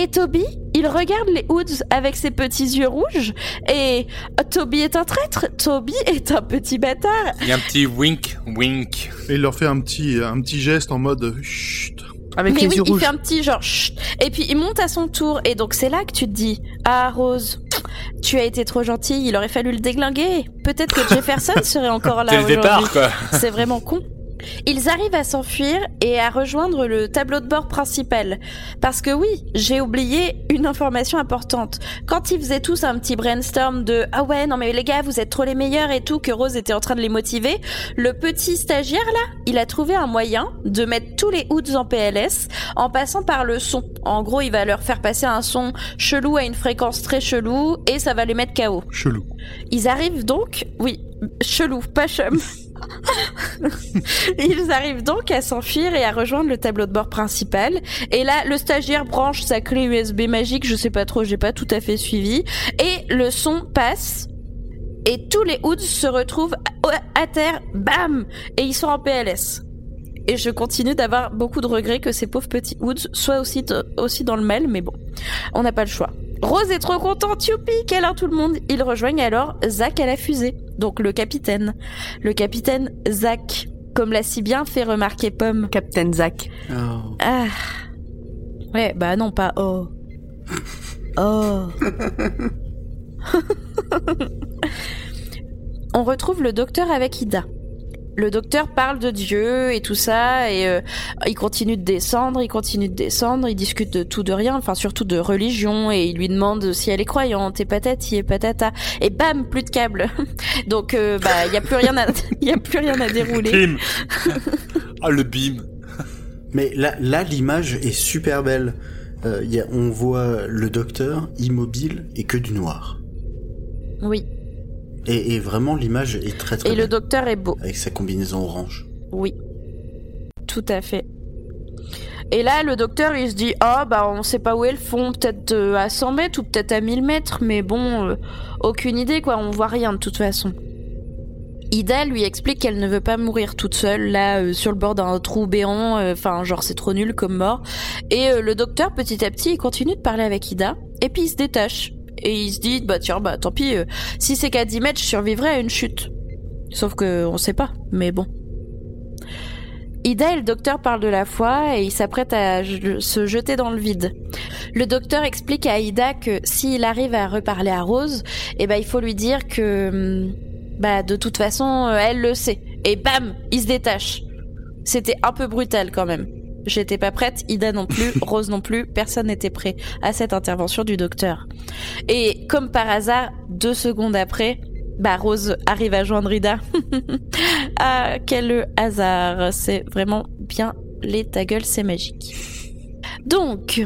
B: Et Toby, il regarde les Hoods avec ses petits yeux rouges. Et Toby est un traître. Toby est un petit bâtard.
D: Il y a un petit wink, wink.
C: Et il leur fait un petit, un petit geste en mode chut.
E: Avec
B: Mais
E: les
B: oui,
E: yeux
B: il
E: rouges.
B: fait un petit genre chut. Et puis il monte à son tour. Et donc c'est là que tu te dis Ah, Rose, tu as été trop gentille. Il aurait fallu le déglinguer. Peut-être que Jefferson serait encore là
D: C'est le départ, quoi.
B: C'est vraiment con. Ils arrivent à s'enfuir et à rejoindre le tableau de bord principal. Parce que oui, j'ai oublié une information importante. Quand ils faisaient tous un petit brainstorm de ah ouais non mais les gars vous êtes trop les meilleurs et tout que Rose était en train de les motiver, le petit stagiaire là, il a trouvé un moyen de mettre tous les hoods en PLS en passant par le son. En gros, il va leur faire passer un son chelou à une fréquence très chelou et ça va les mettre KO.
C: Chelou.
B: Ils arrivent donc, oui, chelou, pas chum. Ils arrivent donc à s'enfuir et à rejoindre le tableau de bord principal. Et là, le stagiaire branche sa clé USB magique, je sais pas trop, j'ai pas tout à fait suivi. Et le son passe. Et tous les hoods se retrouvent à, terre, bam Et ils sont en PLS. Et je continue d'avoir beaucoup de regrets que ces pauvres petits hoods soient aussi, aussi dans le mal, mais bon, on n'a pas le choix. Rose est trop contente, youpi, câlin tout le monde. Ils rejoignent alors Zach à la fusée, donc le capitaine. Le capitaine Zach, comme l'a si bien fait remarquer Pomme.
E: Captain Zach.
F: Oh.
B: Ah. Ouais, bah non, pas oh. Oh. On retrouve le docteur avec Ida. Le docteur parle de Dieu et tout ça, et euh, il continue de descendre, il continue de descendre, il discute de tout, de rien, enfin surtout de religion, et il lui demande si elle est croyante, et patati et patata, et bam, plus de câble. Donc euh, bah il y a plus rien à, il y a plus rien à dérouler.
D: Bim. Ah, le bim.
F: Mais là, là l'image est super belle. Euh, y a- on voit le docteur immobile et que du noir.
B: Oui.
F: Et, et vraiment, l'image est très très
B: Et le docteur est beau.
F: Avec sa combinaison orange.
B: Oui. Tout à fait. Et là, le docteur, il se dit Ah, bah, on sait pas où est le fond, peut-être euh, à 100 mètres ou peut-être à 1000 mètres, mais bon, euh, aucune idée, quoi, on voit rien de toute façon. Ida lui explique qu'elle ne veut pas mourir toute seule, là, euh, sur le bord d'un trou béant, euh, enfin, genre, c'est trop nul comme mort. Et le docteur, petit à petit, il continue de parler avec Ida, et puis il se détache. Et il se dit Bah, tiens, bah, tant pis, euh, si c'est qu'à 10 mètres, je survivrai à une chute. Sauf que on sait pas, mais bon. Ida et le docteur parlent de la foi et ils s'apprêtent à se jeter dans le vide. Le docteur explique à Ida que s'il arrive à reparler à Rose, eh ben il faut lui dire que hum, bah de toute façon euh, elle le sait. Et bam, il se détache. C'était un peu brutal quand même. J'étais pas prête, Ida non plus, Rose non plus, personne n'était prêt à cette intervention du docteur. Et comme par hasard, deux secondes après, bah Rose arrive à joindre Ida. ah, quel hasard. C'est vraiment bien les ta gueule, c'est magique. Donc,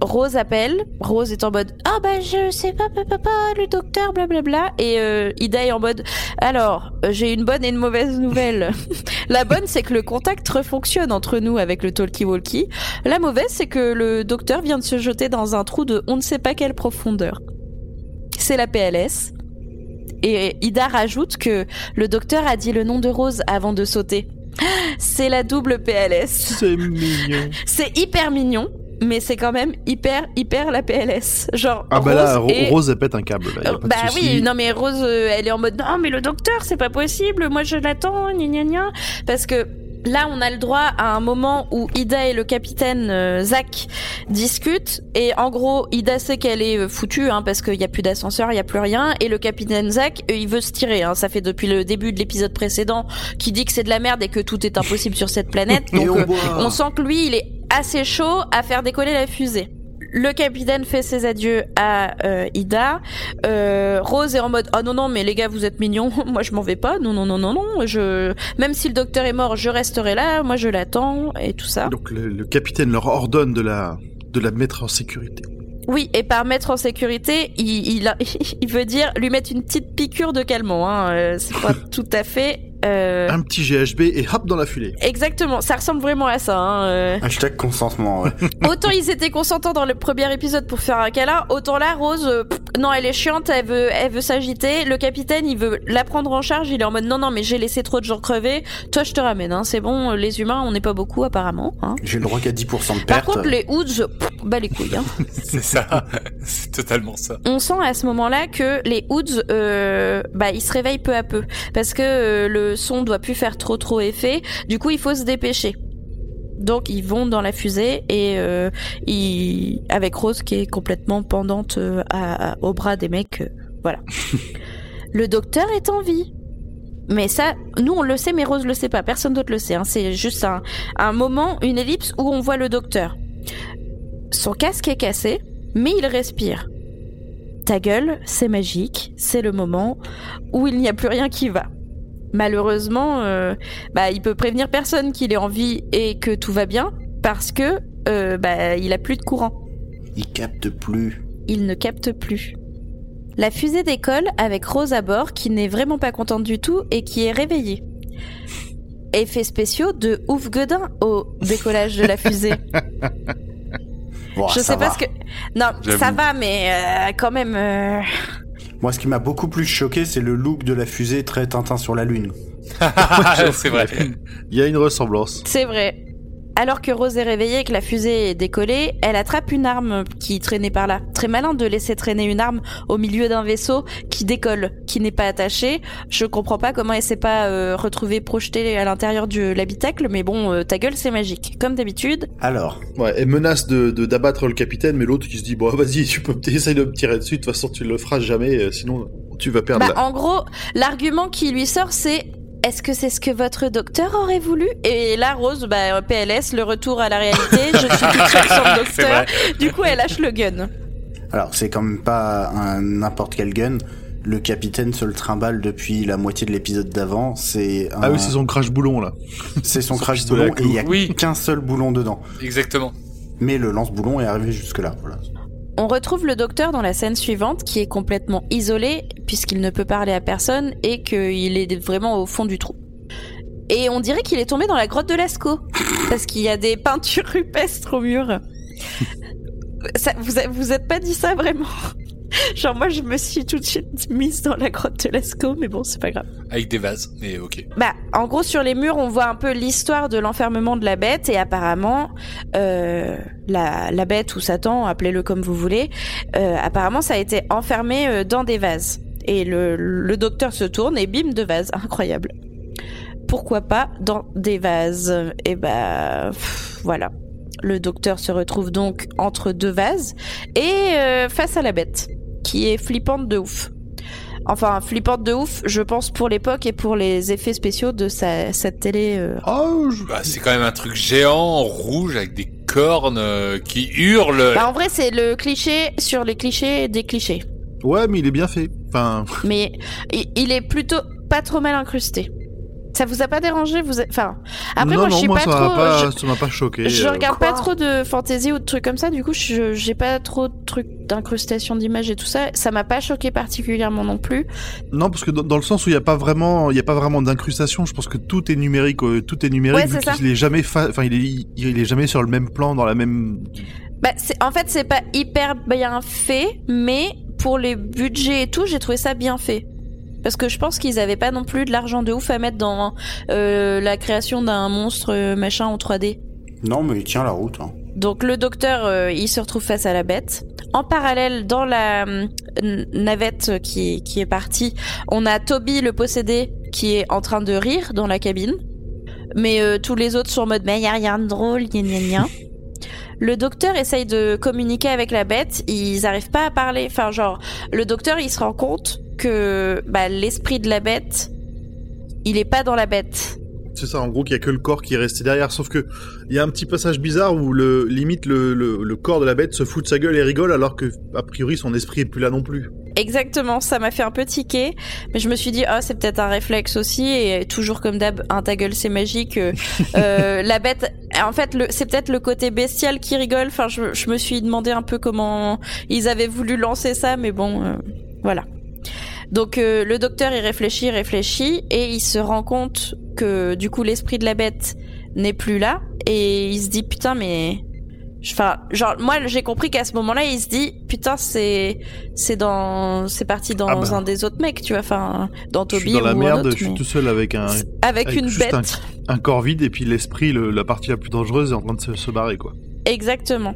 B: Rose appelle. Rose est en mode Ah bah je sais pas, papa, papa, le docteur, blablabla. Et euh, Ida est en mode Alors, euh, j'ai une bonne et une mauvaise nouvelle. La bonne, c'est que le contact refonctionne entre nous avec le talkie-walkie. La mauvaise, c'est que le docteur vient de se jeter dans un trou de on ne sait pas quelle profondeur. C'est la PLS. Et Ida rajoute que le docteur a dit le nom de Rose avant de sauter. C'est la double PLS.
C: C'est mignon.
B: C'est hyper mignon, mais c'est quand même hyper, hyper la PLS. Genre,
C: Ah bah là,
B: Rose
C: Ro-
B: est-
C: Rose elle pète un câble. Là, y a pas de
B: bah oui, non mais Rose, euh, elle est en mode non mais le docteur, c'est pas possible, moi je l'attends, gna gna gna. Parce que Là, on a le droit à un moment où Ida et le capitaine euh, Zach discutent. Et en gros, Ida sait qu'elle est euh, foutue hein, parce qu'il n'y a plus d'ascenseur, il n'y a plus rien. Et le capitaine Zach, euh, il veut se tirer. Hein. Ça fait depuis le début de l'épisode précédent qu'il dit que c'est de la merde et que tout est impossible sur cette planète. Donc euh, on sent que lui, il est assez chaud à faire décoller la fusée. Le capitaine fait ses adieux à euh, Ida. Euh, Rose est en mode oh non non mais les gars vous êtes mignons, moi je m'en vais pas. Non non non non non. Je même si le docteur est mort, je resterai là. Moi je l'attends et tout ça.
C: Donc le, le capitaine leur ordonne de la, de la mettre en sécurité.
B: Oui et par mettre en sécurité, il il, il veut dire lui mettre une petite piqûre de calmant. Hein. Euh, C'est pas tout à fait. Euh,
C: Un petit GHB et hop dans la filée.
B: Exactement, ça ressemble vraiment à ça. Hein. euh.
F: Hashtag consentement, ouais.
B: Autant ils étaient consentants dans le premier épisode pour faire un câlin, autant là Rose, euh, pff, non elle est chiante, elle veut, elle veut s'agiter. Le capitaine il veut la prendre en charge, il est en mode non non mais j'ai laissé trop de gens crever. Toi je te ramène, hein, c'est bon. Les humains on n'est pas beaucoup apparemment. Hein.
F: J'ai le droit qu'à 10% de
B: Par
F: perte.
B: contre les Hoods, bah les couilles. Hein.
D: C'est ça. C'est totalement ça.
B: On sent à ce moment-là que les Hoods, euh, bah ils se réveillent peu à peu parce que euh, le son doit plus faire trop trop effet. Du coup il faut se dépêcher. Donc ils vont dans la fusée et euh, ils... avec Rose qui est complètement pendante euh, à- à- au bras des mecs. euh, voilà. le docteur est en vie. Mais ça, nous on le sait, mais Rose le sait pas. Personne d'autre le sait. hein. C'est juste un, un moment, une ellipse où on voit le docteur. Son casque est cassé, mais il respire. Ta gueule, c'est magique. C'est le moment où il n'y a plus rien qui va. Malheureusement, euh, bah, il peut prévenir personne qu'il est en vie et que tout va bien parce que euh, bah, il a plus de courant.
F: Il capte plus.
B: Il ne capte plus. La fusée décolle avec Rose à bord qui n'est vraiment pas contente du tout et qui est réveillée. Effets spéciaux de ouf Godin au décollage de la fusée.
F: Bon,
B: Je
F: ça
B: sais pas
F: va.
B: ce que. Non, ça va, mais euh, quand même.
F: Moi, ce qui m'a beaucoup plus choqué, c'est le look de la fusée très Tintin sur la Lune.
D: c'est vrai.
C: Il y a une ressemblance.
B: C'est vrai. Alors que Rose est réveillée et que la fusée est décollée, elle attrape une arme qui traînait par là. Très malin de laisser traîner une arme au milieu d'un vaisseau qui décolle, qui n'est pas attaché. Je comprends pas comment elle s'est pas euh, retrouvée projetée à l'intérieur de l'habitacle, mais bon, euh, ta gueule c'est magique. Comme d'habitude,
F: Alors,
C: Ouais, elle menace de d'abattre le capitaine, mais l'autre qui se dit bon vas-y, tu peux essayer de me tirer dessus. De toute façon, tu le feras jamais, euh, sinon tu vas perdre.
B: bah,
C: la-
B: en gros, l'argument qui lui sort c'est est-ce que c'est ce que votre docteur aurait voulu? Et là, Rose, bah, PLS, le retour à la réalité, je suis toute seule sans docteur. Du coup, elle lâche le gun.
F: alors c'est quand même pas un n'importe quel gun. Le capitaine se le trimballe depuis la moitié de l'épisode d'avant. C'est un...
C: Ah oui, c'est son crash boulon là.
F: c'est son
C: son
F: crash boulon et il y a
D: Oui.
F: qu'un seul boulon dedans.
D: Exactement.
F: Mais le lance-boulon est arrivé jusque là. Voilà.
B: On retrouve le docteur dans la scène suivante qui est complètement isolé puisqu'il ne peut parler à personne et qu'il est vraiment au fond du trou. Et on dirait qu'il est tombé dans la grotte de Lascaux parce qu'il y a des peintures rupestres au mur. Vous, vous êtes pas dit ça vraiment? Genre moi je me suis tout de suite mise dans la grotte de Lascaux mais bon c'est pas grave.
D: Avec des vases. Mais ok.
B: Bah, en gros, sur les murs, on voit un peu l'histoire de l'enfermement de la bête, et apparemment, euh, la, la bête ou Satan, appelez-le comme vous voulez, euh, apparemment, ça a été enfermé euh, dans des vases. Et le, le docteur se tourne et bim, de vases. Incroyable. Pourquoi pas dans des vases? Et bah, pff, voilà. Le docteur se retrouve donc entre deux vases et euh, face à la bête, qui est flippante de ouf. Enfin, flippante de ouf, je pense, pour l'époque et pour les effets spéciaux de sa, cette télé. euh.
C: Oh, je-
D: Bah, c'est quand même un truc géant, rouge, avec des cornes euh, qui hurlent.
B: Bah, en vrai, c'est le cliché sur les clichés des clichés.
C: Ouais, mais il est bien fait. Enfin,
B: Mais il, il est plutôt pas trop mal incrusté. Ça vous a pas dérangé vous a- Enfin, après,
C: non,
B: moi, je
C: non,
B: suis
C: moi
B: pas
C: ça
B: trop.
C: pas,
B: je-
C: ça m'a pas choqué.
B: Je
C: euh.
B: regarde
E: Quoi
B: pas trop de fantasy ou de trucs comme ça, du coup, je j'ai pas trop de trucs d'incrustation d'images et tout ça. Ça m'a pas choqué particulièrement non plus.
C: Non, parce que dans, dans le sens où il y a pas vraiment, il y a pas vraiment d'incrustation. Je pense que tout est numérique, euh, tout est numérique
B: Ouais,
C: vu qu'il est jamais, fa- enfin il est, il est jamais sur le même plan, dans la même.
B: Bah, en fait, c'est pas hyper bien fait, mais pour les budgets et tout, j'ai trouvé ça bien fait. Parce que je pense qu'ils avaient pas non plus de l'argent de ouf à mettre dans euh, la création d'un monstre euh, machin en 3D.
F: Non, mais il tient la route. hein.
B: Donc le docteur, euh, il se retrouve face à la bête. En parallèle, dans la euh, navette qui est, qui est partie, on a Toby le possédé qui est en train de rire dans la cabine. Mais euh, tous les autres sont en mode, mais y a rien de drôle, gna gna gna. Le docteur essaye de communiquer avec la bête, ils arrivent pas à parler. Enfin, genre, le docteur, il se rend compte que bah, l'esprit de la bête, il est pas dans la bête.
C: C'est ça, en gros, qu'il y a que le corps qui est resté derrière. Sauf que il y a un petit passage bizarre où le limite le, le, le corps de la bête se fout de sa gueule et rigole, alors que a priori son esprit est plus là non plus.
B: Exactement, ça m'a fait un peu tiquer, mais je me suis dit ah c'est peut-être un réflexe aussi et toujours comme d'hab un ta gueule c'est magique. euh, euh, la bête, en fait c'est peut-être le côté bestial qui rigole. Enfin je, je me suis demandé un peu comment ils avaient voulu lancer ça, mais bon euh, voilà. Donc euh, le docteur il réfléchit, réfléchit et il se rend compte que du coup l'esprit de la bête n'est plus là et il se dit putain mais enfin genre moi j'ai compris qu'à ce moment-là il se dit putain c'est c'est dans c'est parti dans
C: Ah bah.
B: un des autres mecs tu vois enfin dans
C: Je suis
B: Toby
C: dans la
B: ou un
C: merde,
B: autre,
C: je suis
B: mais-
C: tout seul avec un,
B: avec,
C: avec
B: une
C: juste
B: bête
C: un corps vide et puis l'esprit, le- la partie la plus dangereuse, est en train de se, se barrer quoi.
B: exactement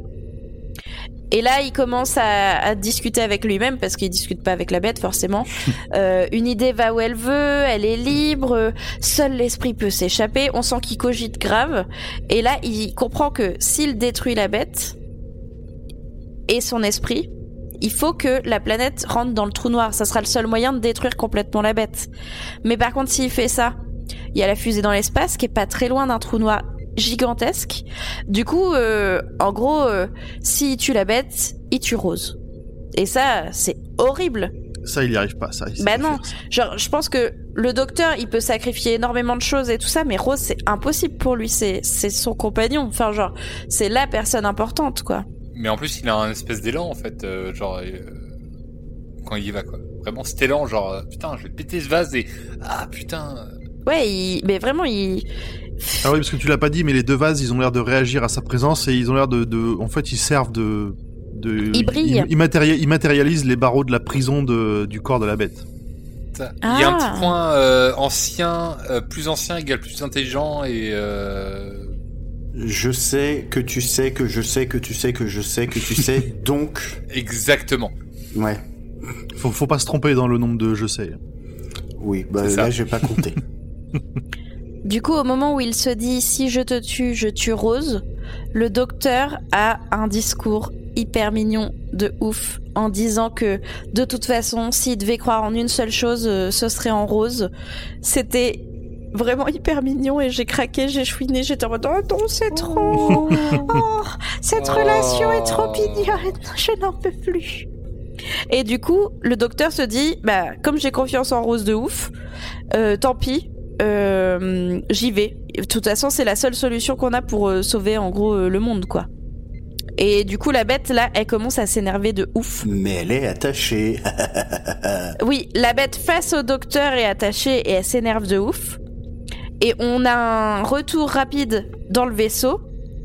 B: et là, il commence à, à discuter avec lui-même parce qu'il discute pas avec la bête forcément. Euh, une idée va où elle veut, elle est libre, seul l'esprit peut s'échapper. On sent qu'il cogite grave. Et là, il comprend que s'il détruit la bête et son esprit, il faut que la planète rentre dans le trou noir. Ça sera le seul moyen de détruire complètement la bête. Mais par contre, s'il fait ça, il y a la fusée dans l'espace qui est pas très loin d'un trou noir gigantesque. Du coup, euh, en gros, euh, s'il tue la bête, il tue Rose. Et ça, c'est horrible.
C: Ça, il y arrive pas, ça.
B: Bah non.
C: faire ça.
B: Genre, je pense que le docteur, il peut sacrifier énormément de choses et tout ça, mais Rose, c'est impossible pour lui. C'est, c'est son compagnon. Enfin, genre, c'est la personne importante, quoi.
D: Mais en plus, il a un espèce d'élan, en fait, euh, genre, euh, quand il y va, quoi. Vraiment, cet élan, genre, euh, putain, je vais péter ce vase et, ah, putain.
B: Ouais, il, mais vraiment, il.
C: Ah oui, parce que tu l'as pas dit, mais les deux vases, ils ont l'air de réagir à sa présence et ils ont l'air de, de, en fait, ils servent de, de,
B: Ils brillent.
C: Ils, matérialisent, ils matérialisent les barreaux de la prison de, du corps de la bête.
D: ça. Il y a un
B: Ah.
D: petit point euh, ancien, euh, plus ancien égale plus intelligent et euh,
F: Je sais que tu sais que je sais que tu sais que je sais que tu sais, donc...
D: exactement.
F: Ouais,
C: Faut, faut pas se tromper dans le nombre de je sais.
F: oui, bah là je vais pas compter.
B: Du coup, au moment où il se dit si je te tue, je tue Rose, le docteur a un discours hyper mignon de ouf en disant que de toute façon, s'il devait croire en une seule chose, euh, ce serait en Rose. C'était vraiment hyper mignon et j'ai craqué, j'ai chouiné, j'étais en mode oh non, c'est trop. Oh, cette
D: Oh.
B: relation est trop mignonne, je n'en peux plus. Et du coup, le docteur se dit bah comme j'ai confiance en Rose de ouf, euh, tant pis, euh, j'y vais. De toute façon, c'est la seule solution qu'on a pour euh, sauver en gros euh, le monde, quoi. Et du coup, la bête là, elle commence à s'énerver de ouf.
F: Mais elle est attachée.
B: Oui, la bête face au docteur est attachée et elle s'énerve de ouf. Et on a un retour rapide dans le vaisseau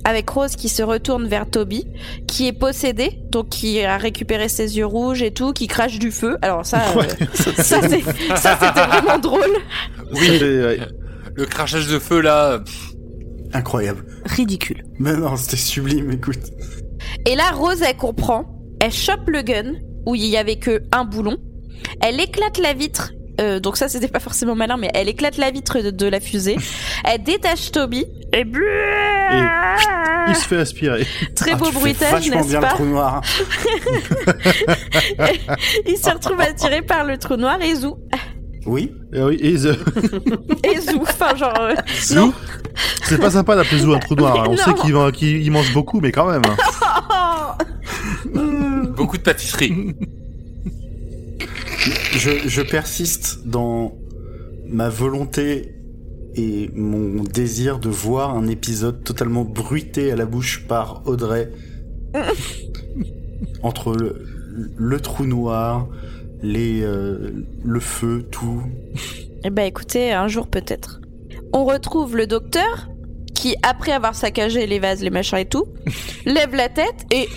B: avec Rose qui se retourne vers Toby, qui est possédé, donc qui a récupéré ses yeux rouges et tout, qui crache du feu. Alors ça, euh, ça c'est- ça, c'était vraiment drôle.
D: Oui,
C: ouais.
D: le crachage de feu là. pff,
F: Incroyable.
E: Ridicule.
F: Mais non, c'était sublime, écoute.
B: Et là, Rose, elle comprend. Elle chope le gun où il y avait que un boulon. Elle éclate la vitre. Euh, donc ça, c'était pas forcément malin, mais elle éclate la vitre de, de la fusée. Elle détache Toby. Et
C: Il se fait aspirer.
B: très
F: Ah,
B: beau bruitage, n'est-ce
F: bien le
B: pas
F: trou noir.
B: Il se retrouve attiré par le trou noir et zou.
F: Oui
C: Et oui, et The-
B: Et zou. Enfin, genre. euh, non.
C: c'est pas sympa d'appeler Zou un trou noir. hein. On
B: Non.
C: sait qu'il mange beaucoup, mais quand même.
D: Beaucoup de pâtisserie.
F: je, je persiste dans ma volonté et mon désir de voir un épisode totalement bruité à la bouche par Audrey. Entre le, le trou noir, les, euh, le feu, tout.
B: Eh ben, écoutez, un jour peut-être. On retrouve le docteur qui, après avoir saccagé les vases, les machins et tout, lève la tête et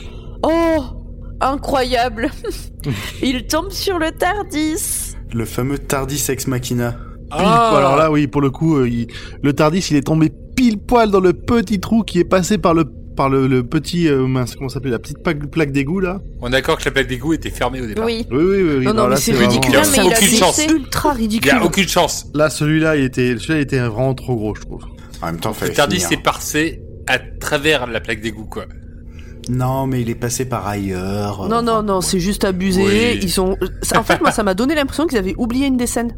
B: oh, incroyable, il tombe sur le Tardis.
F: Le fameux Tardis Ex Machina.
C: Pile poil. Alors là, oui, pour le coup, euh, il- le Tardis, il est tombé pile poil dans le petit trou qui est passé par le par le, le petit euh, mince, comment ça s'appelle la petite plaque, plaque d'égout là.
D: On est d'accord que la plaque d'égout était fermée au départ.
B: Oui.
C: Oui, oui, oui. oui.
E: Non, non,
C: là,
E: mais c'est ridicule.
D: vraiment-
B: Non, mais il a
D: aucune chance.
E: Ultra
D: Il y
E: ridicule.
D: a aucune chance.
C: Là, celui-là, il était, celui-là, il était vraiment trop gros, je trouve.
F: En même temps,
D: Le Tardis s'est passé à travers la plaque d'égout, quoi.
F: Non, mais il est passé par ailleurs.
E: Non, non, non, c'est juste abusé.
D: Oui.
E: Ils ont. En fait, moi, ça m'a donné l'impression qu'ils avaient oublié une des scènes.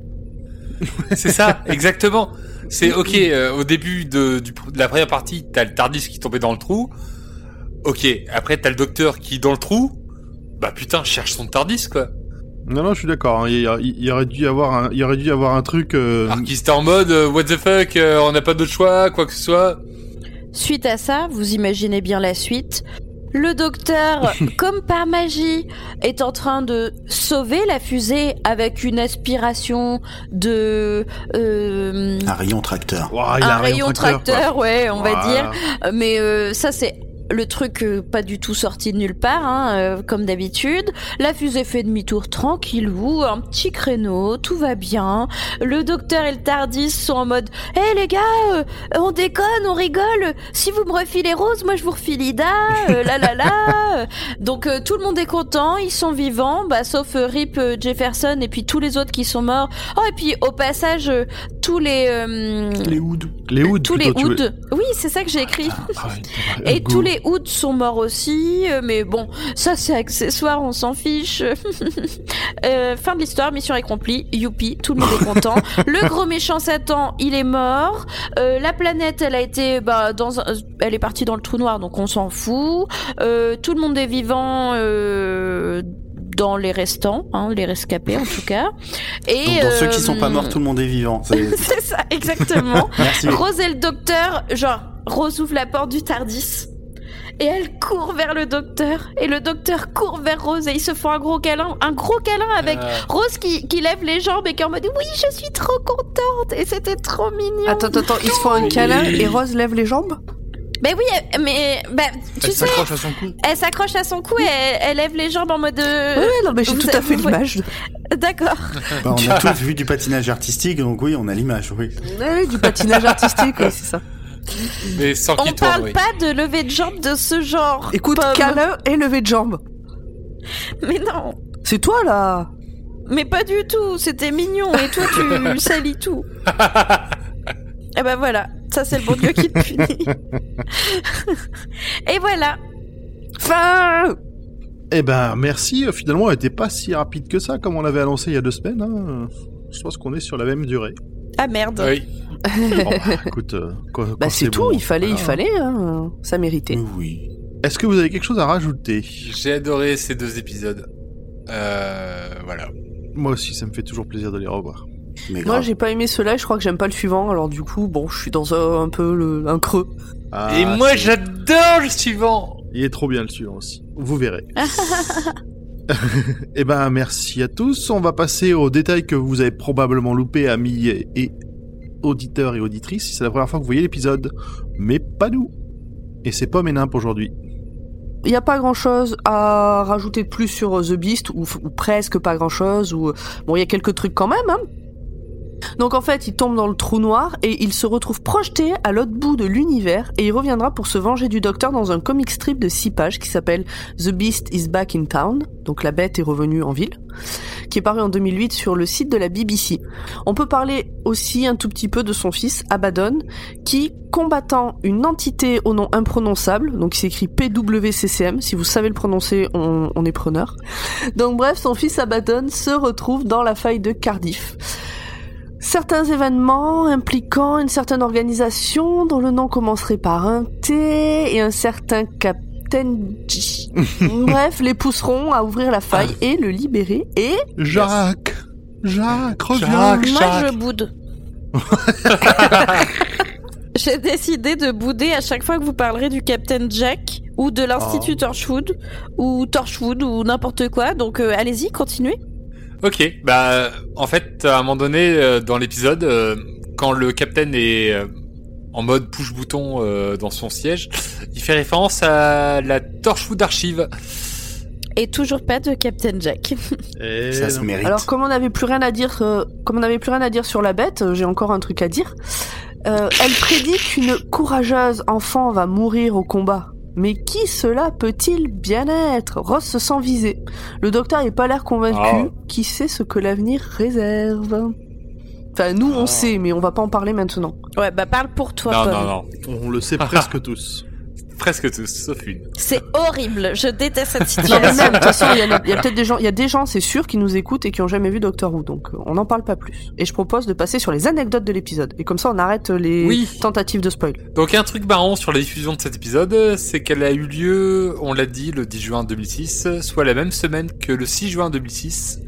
D: C'est ça, exactement. C'est ok, euh, au début de, du, de la première partie, t'as le Tardis qui tombait dans le trou. Ok, après t'as le docteur qui est dans le trou. Bah putain, cherche son Tardis, quoi.
C: Non, non, je suis d'accord. hein. Il, aurait dû y avoir un, il y aurait dû y avoir un truc. euh,
D: Alors qu'il était en mode, euh, what the fuck, euh, on n'a pas d'autre choix, quoi que ce soit.
B: Suite à ça, vous imaginez bien la suite. Le docteur, comme par magie, est en train de sauver la fusée avec une aspiration de euh,
F: Un rayon tracteur.
C: ouah, il a
B: un rayon tracteur, ouais, on va dire. Mais euh, ça, c'est le truc euh, pas du tout sorti de nulle part, hein, euh, comme d'habitude. La fusée fait demi-tour tranquillou, un petit créneau, tout va bien. Le docteur et le Tardis sont en mode Hé les gars, euh, on déconne, on rigole. Si vous me refilez Rose, moi je vous refile Ida, euh, la la la. Donc euh, tout le monde est content, ils sont vivants, bah, sauf euh, Rip euh, Jefferson et puis tous les autres qui sont morts. Oh, et puis au passage, euh, tous les. euh,
F: Les hoods.
C: Les hoods.
B: tous les
C: plutôt,
B: Hoods. Oui, c'est ça que j'ai écrit.
C: Ah ouais,
B: Et
C: go.
B: tous les Hoods sont morts aussi, euh, mais bon, ça c'est accessoire, on s'en fiche. Euh, fin de l'histoire, mission accomplie, youpi, tout le monde est content. le gros méchant Satan, il est mort. Euh, la planète, elle a été, bah, dans, un- elle est partie dans le trou noir, donc on s'en fout. Euh, tout le monde est vivant. Euh, dans les restants, hein, les rescapés en tout cas. Et
F: Donc, dans ceux qui sont pas
B: euh,
F: morts, tout le monde est vivant. C'est-
B: C'est ça, exactement.
F: Merci.
B: Rose et le docteur, genre, Rose ouvre la porte du Tardis. Et elle court vers le docteur. Et le docteur court vers Rose et ils se font un gros câlin. Un gros câlin avec
D: Euh,
B: Rose qui, qui lève les jambes et qui est en mode Oui, je suis trop contente. Et c'était trop mignon.
E: Attends, attends, attends, ils se font un câlin et Rose lève les jambes?
B: Mais oui, elle- mais bah, tu
C: Elle
B: sais,
C: s'accroche à son cou.
B: elle s'accroche à son cou et elle, elle lève les jambes en mode. euh,
E: Ouais, non, mais j'ai tout à fait l'image.
B: D'accord.
F: Bah, on a tous vu du patinage artistique, donc oui, on a l'image, oui.
E: Ouais, du patinage artistique, oui, c'est ça.
D: mais sans
B: On
D: qu'il tourne,
B: parle
D: oui.
B: pas de lever de jambes de ce genre.
E: Écoute, câlin et lever de jambes.
B: Mais non.
E: C'est toi, là
B: Mais pas du tout, c'était mignon et toi tu salis tout. Et ben voilà, ça c'est le bon Dieu qui te punit. et voilà.
E: Fin
C: Eh ben, merci. Euh, Finalement, elle était pas si rapide que ça, comme on l'avait annoncé il y a deux semaines. hein. Je pense qu'on est sur la même durée.
B: Ah merde.
D: Oui.
C: Bon, bah, écoute, euh,
E: Bah c'est tout,
C: bon,
E: il fallait, il fallait, hein. ça méritait.
F: Oui.
C: Est-ce que vous avez quelque chose à rajouter?
D: J'ai adoré ces deux épisodes. Euh, voilà.
C: Moi aussi, ça me fait toujours plaisir de les revoir.
F: Mais
E: Moi j'ai pas aimé cela, je crois que j'aime pas le suivant, alors du coup, bon, je suis dans un, un peu le, un creux.
C: Ah,
D: Et moi,
C: c'est-
D: j'adore le suivant.
C: Il est trop bien le suivant aussi. Vous verrez. Eh ben, merci à tous. On va passer aux détails que vous avez probablement loupés, amis et, auditeurs et auditrices, c'est la première fois que vous voyez l'épisode. Mais pas nous. Et c'est pas mes nimps aujourd'hui.
E: Il y a pas grand chose à rajouter de plus sur euh, The Beast, ou, ou presque pas grand chose, ou bon, il y a quelques trucs quand même, hein. Donc en fait, il tombe dans le trou noir et il se retrouve projeté à l'autre bout de l'univers et il reviendra pour se venger du docteur dans un comic strip de 6 pages qui s'appelle The Beast is Back in Town, donc la bête est revenue en ville, qui est paru en 2008 sur le site de la BBC. On peut parler aussi un tout petit peu de son fils Abaddon, qui, combattant une entité au nom imprononçable, donc il s'écrit PWCCM, si vous savez le prononcer, on, on est preneur. Donc bref, son fils Abaddon se retrouve dans la faille de Cardiff. Certains événements impliquant une certaine organisation dont le nom commencerait par un T et un certain Captain J. Bref, les pousseront à ouvrir la faille et le libérer et
C: Jacques Jacques, reviens
D: Jacques.
B: Moi
D: Jacques.
B: je boude. J'ai décidé de bouder à chaque fois que vous parlerez du Captain Jack ou de l'Institut Torchwood ou Torchwood ou n'importe quoi. Donc euh, allez-y, continuez.
D: Ok, bah en fait, à un moment donné euh, dans l'épisode, euh, quand le capitaine est euh, en mode push-bouton euh, dans son siège, il fait référence à la Torchwood Archive.
B: Et toujours pas de Captain Jack.
C: Eh
F: Ça se
C: non.
F: mérite.
E: Alors comme on n'avait plus rien à dire, euh, comme on n'avait plus rien à dire sur la bête, j'ai encore un truc à dire. Euh, elle prédit qu'une courageuse enfant va mourir au combat. Mais qui cela peut-il bien être? Ross se sent visé. Le docteur n'est pas l'air convaincu.
D: Ah.
E: Qui sait ce que l'avenir réserve? Enfin, nous, on
D: Ah.
E: sait, mais on va pas en parler maintenant.
B: Ouais, bah parle pour toi,
D: Non,
B: Paul.
D: non, non.
C: On le sait presque tous.
D: Presque tous, sauf une.
B: C'est horrible, je déteste cette
E: Non, mais
B: situation.
E: même, de toute façon, il y, a- peut-être des gens, il y a des gens, c'est sûr, qui nous écoutent et qui ont jamais vu Doctor Who, donc euh, on n'en parle pas plus. Et je propose de passer sur les anecdotes de l'épisode. Et comme ça, on arrête les
D: Oui.
E: tentatives de spoil.
D: Donc un truc marrant sur la diffusion de cet épisode, c'est qu'elle a eu lieu, on l'a dit, le 10 juin 2006, soit la même semaine que le 6 juin 2006,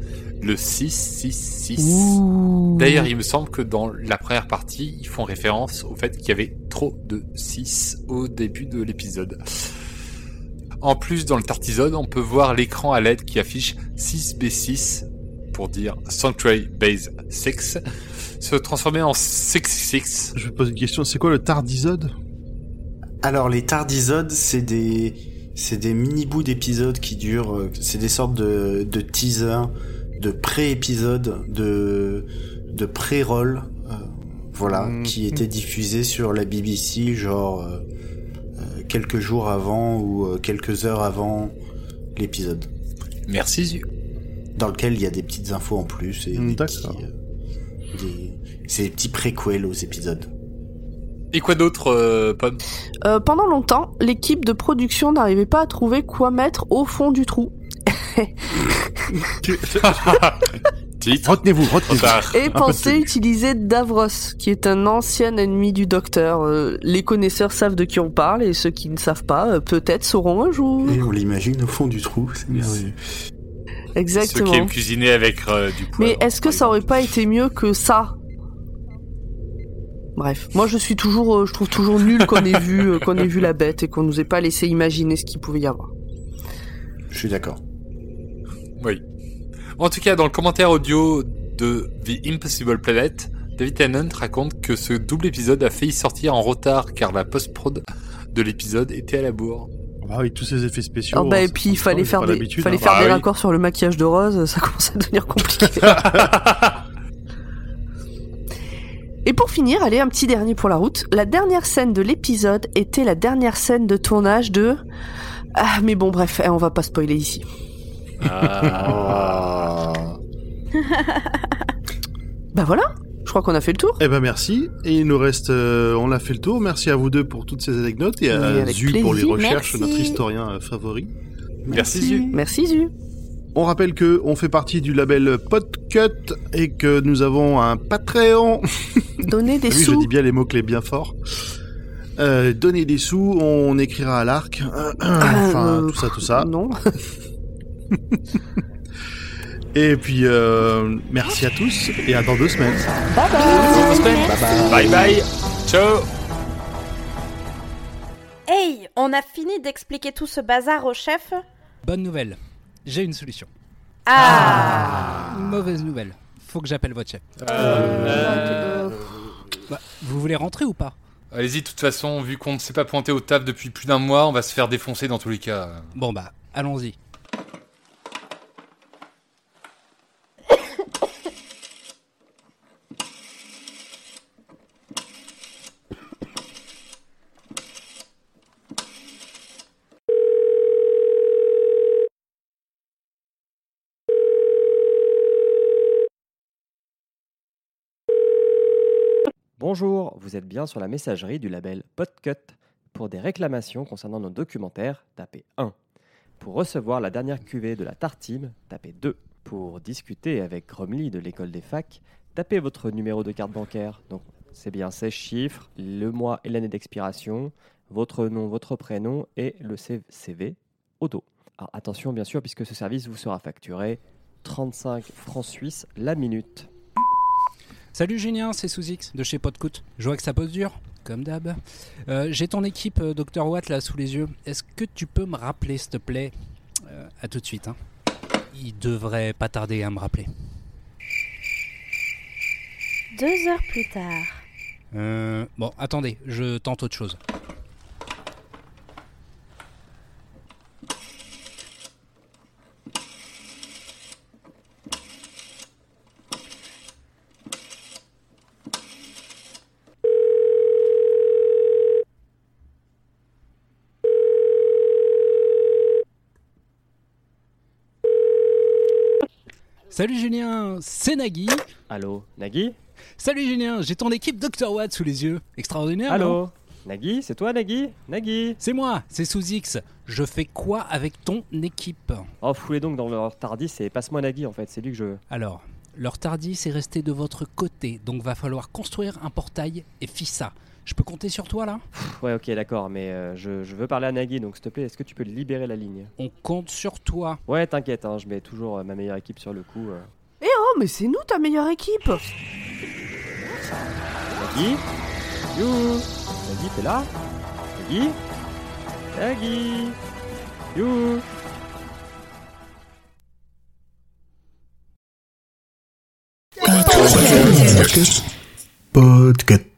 D: le 666. D'ailleurs, il me semble que dans la première partie, ils font référence au fait qu'il y avait trop de 6 au début de l'épisode. En plus, dans le Tartisode, on peut voir l'écran à LED qui affiche 6B6 pour dire Sanctuary Base 6 se transformer en 66.
C: Je vais te poser une question, c'est quoi le tardisode
F: Alors les tardisodes, c'est des c'est des mini bouts d'épisodes qui durent, euh, c'est des sortes de, de teasers, de pré-épisodes, de de pré-roll, euh, voilà,
C: Mhm.
F: qui étaient diffusés sur la BBC, genre euh, euh, quelques jours avant ou euh, quelques heures avant l'épisode,
D: Merci,
F: dans lequel il y a des petites infos en plus et
C: Mm,
F: des
C: d'accord.
F: petits, euh, des- c'est des petits préquels aux épisodes.
D: Et quoi d'autre, euh, Pomme?
E: Euh, pendant longtemps, l'équipe de production n'arrivait pas à trouver quoi mettre au fond du trou.
C: Retenez-vous, retenez-vous.
E: Et
C: tenue.
E: utiliser Davros, qui est un ancien ennemi du docteur. Euh, les connaisseurs savent de qui on parle et ceux qui ne savent pas, euh, peut-être sauront un jour.
F: Et on l'imagine au fond du trou, c'est merveilleux.
D: Ceux
E: Exactement.
D: qui aiment cuisiner avec euh, du poivre.
E: Mais est-ce que ça aurait pas été mieux que ça? Bref, moi je suis toujours, euh, je trouve toujours nul qu'on ait vu, euh, qu'on ait vu la bête et qu'on nous ait pas laissé imaginer ce qu'il pouvait y avoir.
F: Je suis d'accord.
D: Oui. En tout cas, dans le commentaire audio de The Impossible Planet, David Tennant raconte que ce double épisode a failli sortir en retard car la post-prod de l'épisode était à la bourre.
C: Ah oui, tous ces effets spéciaux.
E: Ah bah,
C: hein,
E: et puis il fallait faire des, fallait
C: hein.
E: faire
D: Bah
E: des
D: oui.
E: raccords sur le maquillage de Rose, ça commence à devenir compliqué. Et pour finir, allez, un petit dernier pour la route. La dernière scène de l'épisode était la dernière scène de tournage de... Ah, mais bon, bref, eh, on va pas spoiler ici.
F: Ah.
E: Bah voilà, je crois qu'on a fait le tour.
C: Eh ben merci. Et il nous reste, euh, on a fait le tour. Merci à vous deux pour toutes ces anecdotes et à Zu pour les recherches,
B: Merci.
C: notre historien euh, favori.
D: Merci, Zu.
E: Merci Zu.
C: On rappelle que on fait partie du label Podcut et que nous avons un Patreon.
E: Donnez des
C: Oui, je
E: sous.
C: dis bien les mots clés bien fort. Euh, donner des sous, on écrira à l'arc. enfin,
E: Euh,
C: tout ça, tout ça.
E: Non.
C: Et puis, euh, merci à tous et à dans deux semaines.
D: Bye bye. Ciao.
B: Hey, on a fini d'expliquer tout ce bazar au chef
A: Bonne nouvelle, j'ai une solution.
B: Ah,
A: Mauvaise nouvelle, faut que j'appelle votre chef.
E: Euh,
A: Bah, vous voulez rentrer ou pas?
D: Allez-y, de toute façon, vu qu'on ne s'est pas pointé au taf depuis plus d'un mois, on va se faire défoncer dans tous les cas.
A: Bon bah, allons-y.
G: Bonjour, vous êtes bien sur la messagerie du label Podcut. Pour des réclamations concernant nos documentaires, tapez 1. Pour recevoir la dernière cuvée de la Tartime, tapez 2. Pour discuter avec Gromly de l'école des facs, tapez votre numéro de carte bancaire. Donc c'est bien 16 chiffres, le mois et l'année d'expiration, votre nom, votre prénom et le CV au dos. Alors attention bien sûr puisque ce service vous sera facturé 35 francs suisses la minute.
A: Salut Julien, c'est Sous-X de chez Podcoot. Je vois que ça pose dur, comme d'hab. Euh, J'ai ton équipe euh, Dr Watt là sous les yeux. Est-ce que tu peux me rappeler s'il te plaît Euh, À tout de suite. Hein. Il devrait pas tarder à me rappeler.
B: deux heures plus tard.
A: Euh, bon, attendez, je tente autre chose. Salut Julien, c'est Nagui.
G: Allô, Nagui
A: Salut Julien, j'ai ton équipe Dr Watt sous les yeux. Extraordinaire.
G: Allô Nagui, c'est toi Nagui Nagui
A: C'est moi, c'est sous X. Je fais quoi avec ton équipe?
G: Oh, foulez donc dans leur tardis, c'est passe-moi Nagui en fait, c'est lui que je veux.
A: Alors, leur tardis est resté de votre côté, donc va falloir construire un portail et fissa. Je peux compter sur toi là?
G: Ouais, ok, d'accord, mais euh, je, je veux parler à Nagui, donc s'il te plaît, est-ce que tu peux libérer la ligne?
A: On compte sur toi.
G: Ouais, t'inquiète, hein, je mets toujours euh, ma meilleure équipe sur le coup. euh.
E: Oh, mais c'est nous ta meilleure équipe!
G: Nagui? You! Nagui, t'es là? Nagui? Nagui! You!
C: Podcast.